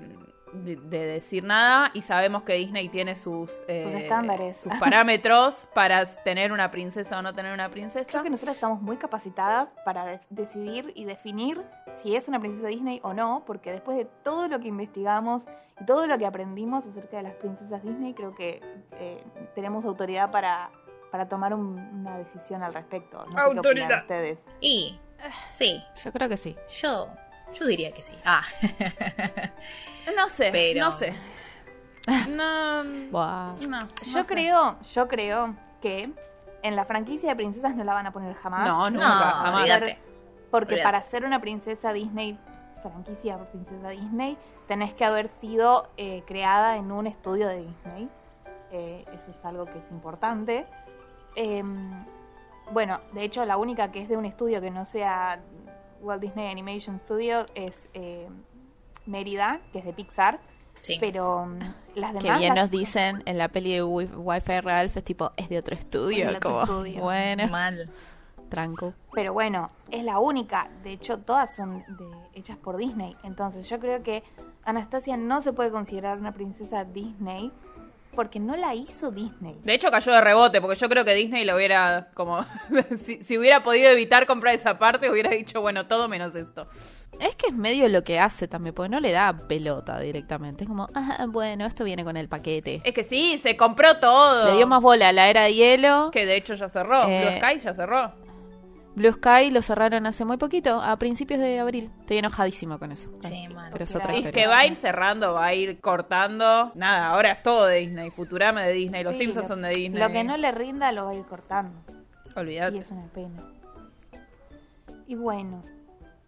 de, de decir nada y sabemos que Disney tiene sus, eh, Sus estándares. sus parámetros para tener una princesa o no tener una princesa. Creo que nosotros estamos muy capacitadas para de- decidir y definir si es una princesa Disney o no, porque después de todo lo que investigamos y todo lo que aprendimos acerca de las princesas Disney, creo que eh, tenemos autoridad para, para tomar un- una decisión al respecto. No sé qué opinan Autoridad. ustedes. Y, sí, Yo creo que sí. yo, yo diría que sí. Ah, No sé, Pero- no sé. No, no, Yo no sé. creo, yo creo que en la franquicia de princesas no la van a poner jamás. No, no, nunca, jamás. Porque para ser una princesa Disney, franquicia princesa Disney, tenés que haber sido eh, creada en un estudio de Disney. Eh, eso es algo que es importante. Em, bueno, de hecho, la única que es de un estudio que no sea Walt Disney Animation Studio es eh, Mérida, que es de Pixar. Sí. Pero mm, las demás. Que bien las- nos dicen en la peli de Wi- Wi-Fi Ralph, es tipo, es de otro estudio. Es de otro como, estudio. bueno, Mal. tranco. Pero bueno, es la única. De hecho, todas son de- hechas por Disney. Entonces, yo creo que Anastasia no se puede considerar una princesa Disney porque no la hizo Disney. De hecho cayó de rebote, porque yo creo que Disney lo hubiera, como, si, si hubiera podido evitar comprar esa parte, hubiera dicho, bueno, todo menos esto. Es que es medio lo que hace también, porque no le da pelota directamente. Es como, ah, bueno, esto viene con el paquete. Es que sí, se compró todo. Le dio más bola a la era de hielo. Que de hecho ya cerró. Eh, Blue Sky ya cerró. Blue Sky lo cerraron hace muy poquito, a principios de abril. Estoy enojadísima con eso. Sí, mal. Pero es otra Y que va a ir cerrando, va a ir cortando. Nada, ahora es todo de Disney. Futurama de Disney, los Sí, Simpsons lo- son de Disney. Lo que no le rinda lo va a ir cortando. Y Olvídate. es una pena. Y bueno,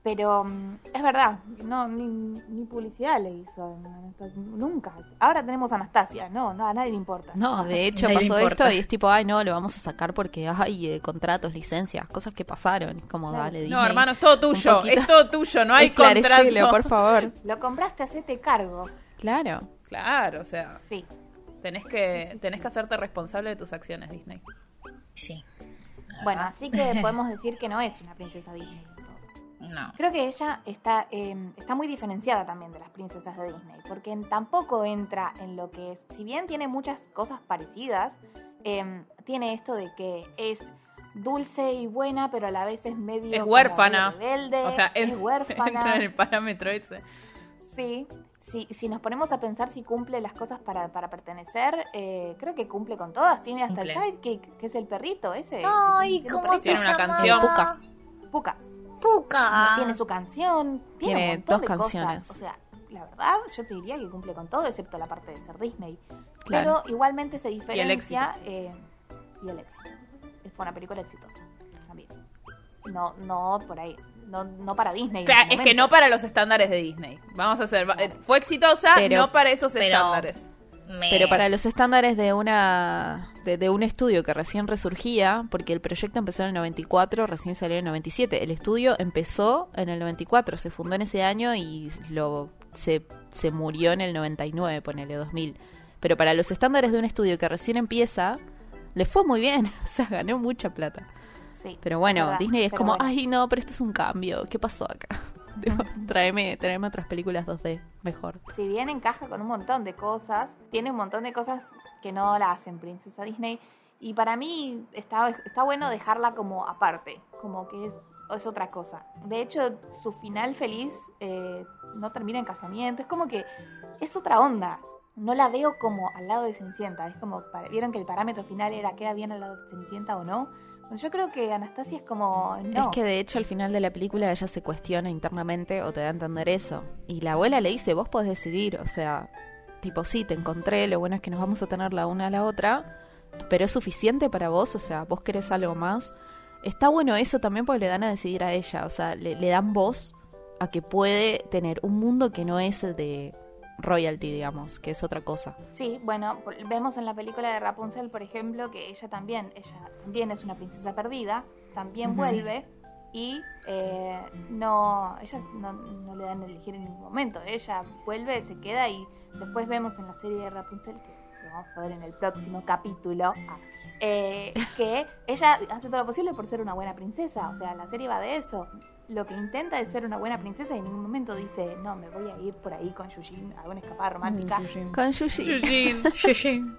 pero mm, es verdad, no ni, ni publicidad le hizo nunca. Ahora tenemos Anastasia, no, no a nadie le importa. No, de hecho pasó esto y es tipo, ay, no, lo vamos a sacar porque hay eh, contratos, licencias, cosas que pasaron. Como, Claro. dale, No, hermano, es todo tuyo. poquito- Es todo tuyo, no hay contrato. por favor. Lo compraste, hacete cargo. Claro. Claro, o sea, Sí. tenés que, tenés que hacerte responsable de tus acciones, Disney. Sí. Bueno, así que podemos decir que no es una princesa Disney. No. Creo que ella está, eh, está muy diferenciada también de las princesas de Disney, porque tampoco entra en lo que es, si bien tiene muchas cosas parecidas, eh, tiene esto de que es dulce y buena, pero a la vez es medio Es huérfana. rebelde, O sea, es huérfana. entra en el parámetro ese. Sí, sí, si nos ponemos a pensar si cumple las cosas para, para pertenecer, eh, creo que cumple con todas. Tiene hasta Cumple. el sidekick, que es el perrito ese. Ay, ¿cómo se Tiene una llama? canción. Puka. Puka. Puka. Tiene su canción. Tiene, Tiene un montón dos de canciones. Cosas. O sea, la verdad, yo te diría que cumple con todo, excepto la parte de ser Disney. Claro. Pero igualmente se diferencia. éxito. eh, y el éxito. Fue una película exitosa. También. No, no por ahí. No, no para Disney. Claro, su es que no para los estándares de Disney. Vamos a hacer. eh, Fue exitosa, Pero- no para esos pero- estándares. Me- Pero para los estándares de una de, de un estudio que recién resurgía, porque el proyecto empezó en el 94, recién salió en el 97. El estudio empezó en el 94, se fundó en ese año y lo se, se murió en el 99, ponele 2000. Pero para los estándares de un estudio que recién empieza, le fue muy bien, o sea, ganó mucha plata. Sí, Pero bueno, verdad, Disney es como, bueno. ay no, pero esto es un cambio, ¿qué pasó acá? Tráeme, tráeme otras películas 2D, mejor. si bien encaja con un montón de cosas, tiene un montón de cosas que no la hacen Princesa Disney. Y para mí está, está bueno dejarla como aparte, como que es, otra cosa. De hecho, su final feliz eh, no termina en casamiento, es como que es otra onda. No la veo como al lado de Cenicienta, es como, vieron que el parámetro final era queda bien al lado de Cenicienta o no. Bueno, yo creo que Anastasia es como, no. Es que de hecho al final de la película ella se cuestiona internamente o te da a entender eso. Y la abuela le dice, vos podés decidir, o sea, tipo, sí, te encontré, lo bueno es que nos vamos a tener la una a la otra, pero es suficiente para vos, o sea, vos querés algo más. Está bueno eso también porque le dan a decidir a ella, o sea, le, le dan voz a que puede tener un mundo que no es el de royalty, digamos, que es otra cosa. Sí, bueno, vemos en la película de Rapunzel, por ejemplo, que ella también, ella también es una princesa perdida, también vuelve y eh, no, ella no, no le dan a elegir en ningún momento, ella vuelve, se queda y después vemos en la serie de Rapunzel, que lo vamos a ver en el próximo capítulo, ah, eh, que ella hace todo lo posible por ser una buena princesa, o sea, la serie va de eso. Lo que intenta es ser una buena princesa y en ningún momento dice, no, me voy a ir por ahí con Yujin a una escapada romántica. Con Yushi. Eugene. Shushin.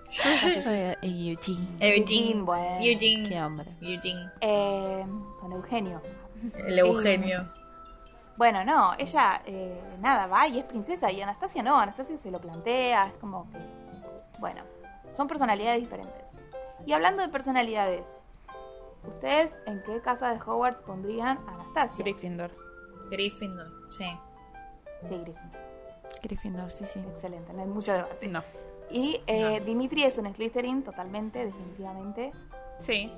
Eh, eh, Eugene. Eugene. bueno. Qué hombre. Eugene. Eh, con Eugenio. El Eugenio. Bueno, no, ella, eh, nada, va y es princesa. Y Anastasia no, Anastasia se lo plantea, es como que. Bueno, son personalidades diferentes. Y hablando de personalidades, ¿ustedes en qué casa de Hogwarts pondrían a Anastasia? Gryffindor. Gryffindor. Sí. Sí, Gryffindor. Gryffindor, sí, sí. Excelente, no hay mucho debate. No. Y eh, Dimitri es un Slytherin totalmente, definitivamente. Sí.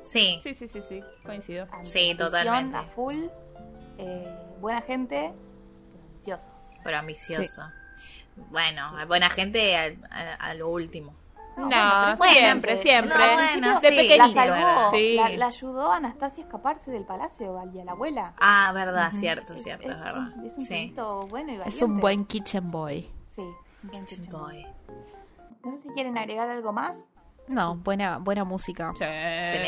Sí. Sí, sí, sí, sí. Coincido. Sí, totalmente. A full, eh, buena gente, pero ambicioso. Pero ambicioso. Bueno, buena gente al- a, a lo último. No, bueno, pero- siempre, Bueno, siempre. no, bueno, de sí. La salvó, ¿verdad? Sí. la, la ayudó a Anastasia a escaparse del palacio y a la abuela. Ah, verdad, cierto, cierto, es, es, verdad. un- es un Sí. bueno y valiente. Es un buen kitchen boy. Sí, un buen chico. Boy. No sé si quieren agregar algo más. No, buena, buena música. Sí.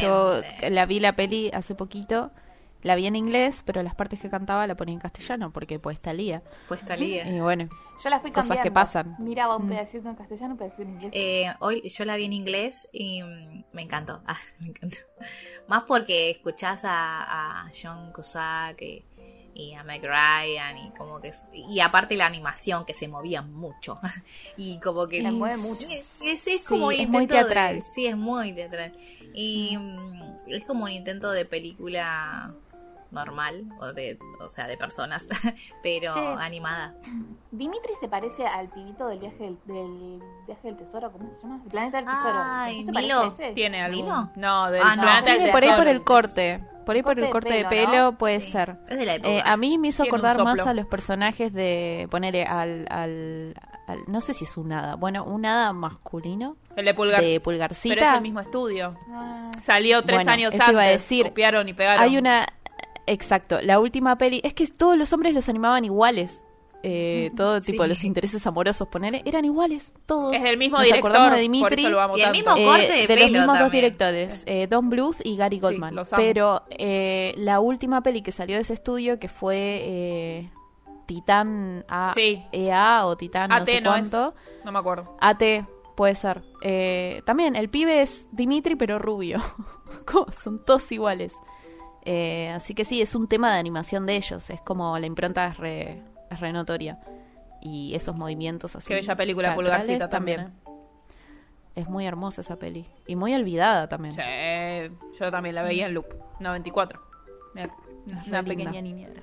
Yo Excelente. la vi la peli hace poquito La vi en inglés, pero las partes que cantaba la ponía en castellano, porque pues Talía. Pues Talía. Y bueno, Yo la fui Cosas cambiando. que pasan. Miraba un Mm. pedacito en castellano, un pedacito en inglés. Eh, hoy yo la vi en inglés y mm, me encantó. Ah, me encantó. Más porque escuchás a, a John Cusack y, y a Meg Ryan y como que y aparte la animación que se movía mucho y como que Se mueve mucho. es, es- es Sí, como un es muy intento de- teatral. sí es muy teatral y mm, es como un intento de película normal o de o sea de personas pero Che. animada Dimitri se parece al pibito del viaje del, del viaje del tesoro, ¿cómo se llama? El planeta del tesoro. Ay, ¿No se parece Milo. ¿Tiene algún? ¿Vino? No, del Ah, no. planeta del tiene por ahí por el corte. Por ahí por el Corte de de pelo, puede Sí, ser. es de la época Eh, a mí me hizo acordar más a los personajes de poner al, al, al- no sé si es un hada, bueno, un hada masculino El de Pulgar. de Pero es Pulgarcita. el mismo estudio. Ah, Salió tres Bueno, años eso antes. iba a decir. Copiaron y pegaron. Hay una exacto, la última peli, es que todos los hombres los animaban iguales. Eh, todo tipo Sí. los intereses amorosos poner eran iguales todos Es del mismo Nos director. acordamos de por Dimitri eso Y el mismo Eh, corte de de los mismos dos directores, eh, Don Bluth y Gary Goldman. los amo. Pero eh, la última peli que salió de ese estudio, que fue eh, Titán A, Sí. EA o Titán no sé no es. cuánto, No me acuerdo. AT puede ser. Eh, también el pibe es Dimitri pero rubio. Como Son todos iguales. Eh, así que sí, es un tema de animación de ellos. Es como la impronta es re, es re notoria. Y esos movimientos así. Qué bella película Pulgarcita también. ¿eh? Es muy hermosa esa peli. Y muy olvidada también. Sí, yo también la veía en loop. 94. Mira, Es una pequeña linda.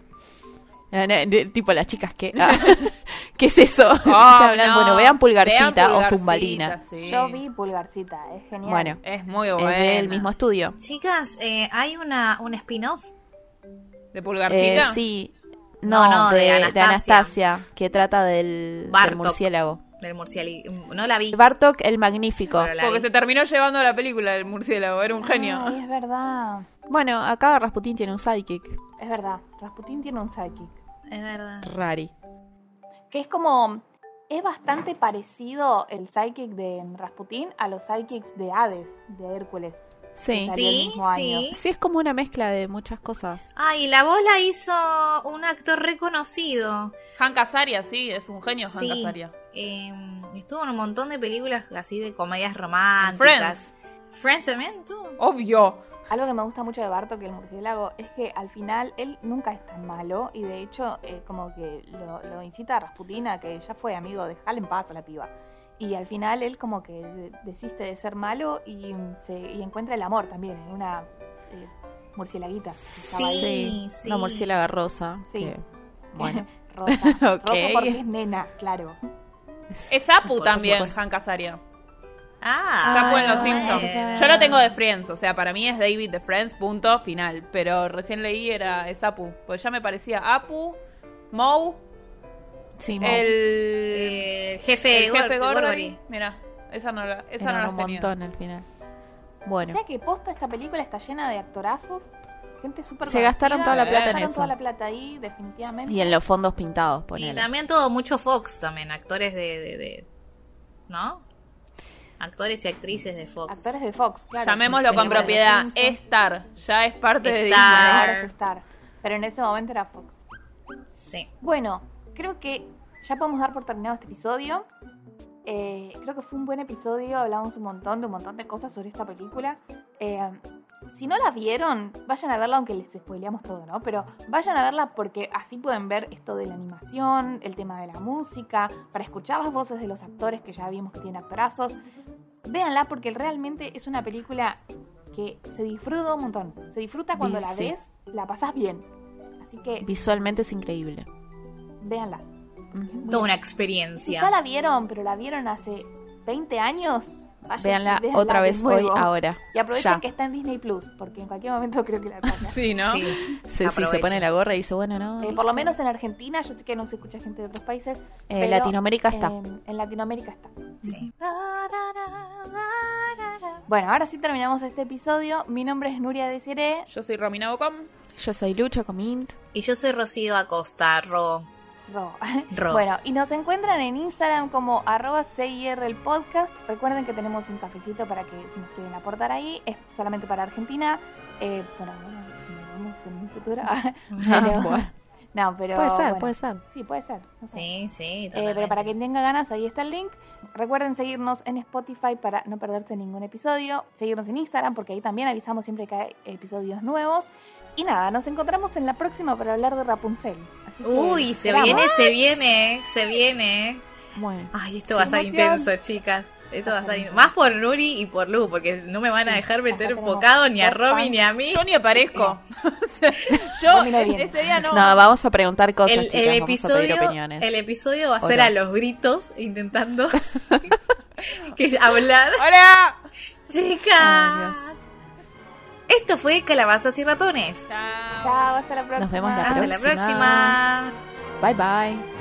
Tipo las chicas que... ah, ¿Qué es eso? Oh, no. Bueno, vean Pulgarcita Vean o Pulgarcita, Zumbalina. sí. Yo vi Pulgarcita, es genial. Bueno, Es muy es buena. del mismo estudio. Chicas, eh, hay una un spin-off. ¿De Eh, Pulgarcita? sí. No, No, no, de, de de Anastasia. Anastasia, que trata del, del murciélago. Del murciélago. No la vi. Bartok el Magnífico. La Porque vi. se terminó llevando la película del murciélago. Era un genio. Ay, es verdad. Bueno, acá Rasputín tiene un sidekick. Es verdad. Rasputín tiene un sidekick. Es verdad. Rari. Que es como. Es bastante parecido el sidekick de Rasputín a los sidekicks de Hades, de Hércules. Sí. Sí, sí. Sí, es como una mezcla de muchas cosas. Ah, y la voz la hizo un actor reconocido. Hank Azaria, sí, es un genio Hank Sí. Azaria. Eh, estuvo en un montón de películas así de comedias románticas. Friends. Friends también estuvo. Obvio. Algo que me gusta mucho de Bartok, el murciélago, es que al final él nunca es tan malo y de hecho eh, como que lo, lo incita a Rasputin a que ya fue amigo, dejarle en paz a la piba. Y al final él como que de- desiste de ser malo y, se, y encuentra el amor también en una eh, murcielaguita. que estaba ahí. Sí, Sí, una murciélaga rosa. Sí. que, bueno, Rosa. Rosa porque es nena, claro. Es Apu también. Hank Azaria. Ah, Apu en Los Simpsons. Yo lo tengo de Friends, o sea, para mí es David de Friends, punto final. Pero recién leí era es Apu. Pues ya me parecía Apu, Moe, sí, Mo. el, Eh, jefe, el jefe Gor- Gorgory. Mira, esa no la, esa Eran no la un tenía. montón al final. Bueno, O sea que posta esta película está llena de actorazos, gente súper Se gastaron toda la plata en gastaron eso. toda la plata ahí, definitivamente. y en los fondos pintados, Y ponele. también todo mucho Fox también, actores de, de, de- ¿no? Actores y actrices de Fox. Actores de Fox, claro. Llamémoslo con propiedad. Star, ya es parte de Star. Disney. Ahora es Star. Pero en ese momento era Fox. Sí. Bueno, creo que ya podemos dar por terminado este episodio. Eh, creo que fue un buen episodio, hablamos un montón de un montón de cosas sobre esta película. Eh, si no la vieron, vayan a verla, aunque les spoileamos todo, ¿no? Pero vayan a verla porque así pueden ver esto de la animación, el tema de la música, para escuchar las voces de los actores que ya vimos que tienen actorazos. Véanla porque realmente es una película que se disfruta un montón. Se disfruta cuando la Sí. ves, la pasás bien. Así que Visualmente es increíble. véanla. Toda una Si experiencia. ya la vieron, pero la vieron hace 20 años, vayan Véanla otra de vez hoy, ahora. Y aprovechen Ya. que está en Disney Plus, porque en cualquier momento creo que la sacan. Sí, ¿no? Sí. Sí, sí, se pone la gorra y dice, bueno, no. Eh, por lo menos en Argentina, yo sé que no se escucha gente de otros países. Eh, pero, Latinoamérica está. eh, en Latinoamérica está. Sí. Bueno, ahora sí terminamos este episodio. Mi nombre es Nuria Desiré. Yo soy Romina Bocom. Yo soy Lucho Comint. Y yo soy Rocío Acosta, Ro. Ro. Ro. Bueno, y nos encuentran en Instagram como arroba CIR el podcast. Recuerden que tenemos un cafecito para que si nos quieren aportar ahí. Es solamente para Argentina. Eh, bueno, vemos en un futuro. Ah, Pero- bueno. no, pero. Puede ser, bueno. puede ser. Sí, puede ser. no sé. Sí, sí, Eh, pero para quien tenga ganas, ahí está el link. Recuerden seguirnos en Spotify para no perderse ningún episodio. Seguirnos en Instagram porque ahí también avisamos siempre que hay episodios nuevos. Y nada, nos encontramos en la próxima para hablar de Rapunzel. Así que Uy, se esperamos. viene, se viene, se viene. Bueno. Ay, esto va a estar intenso, chicas. Esto va a estar más por Nuri y por Lu, porque no me van a dejar meter tenemos bocado ni a Romy ni a mí. Yo ni aparezco. Yo ese día no. No, vamos a preguntar cosas, El, chicas. el vamos a pedir episodio, opiniones. el episodio va a ¿O ser a los gritos intentando que hablar. ¡Hola! Chicas, esto fue Calabazas y Ratones. Chao. Chao, hasta la próxima. Nos vemos la Hasta la próxima. Bye bye.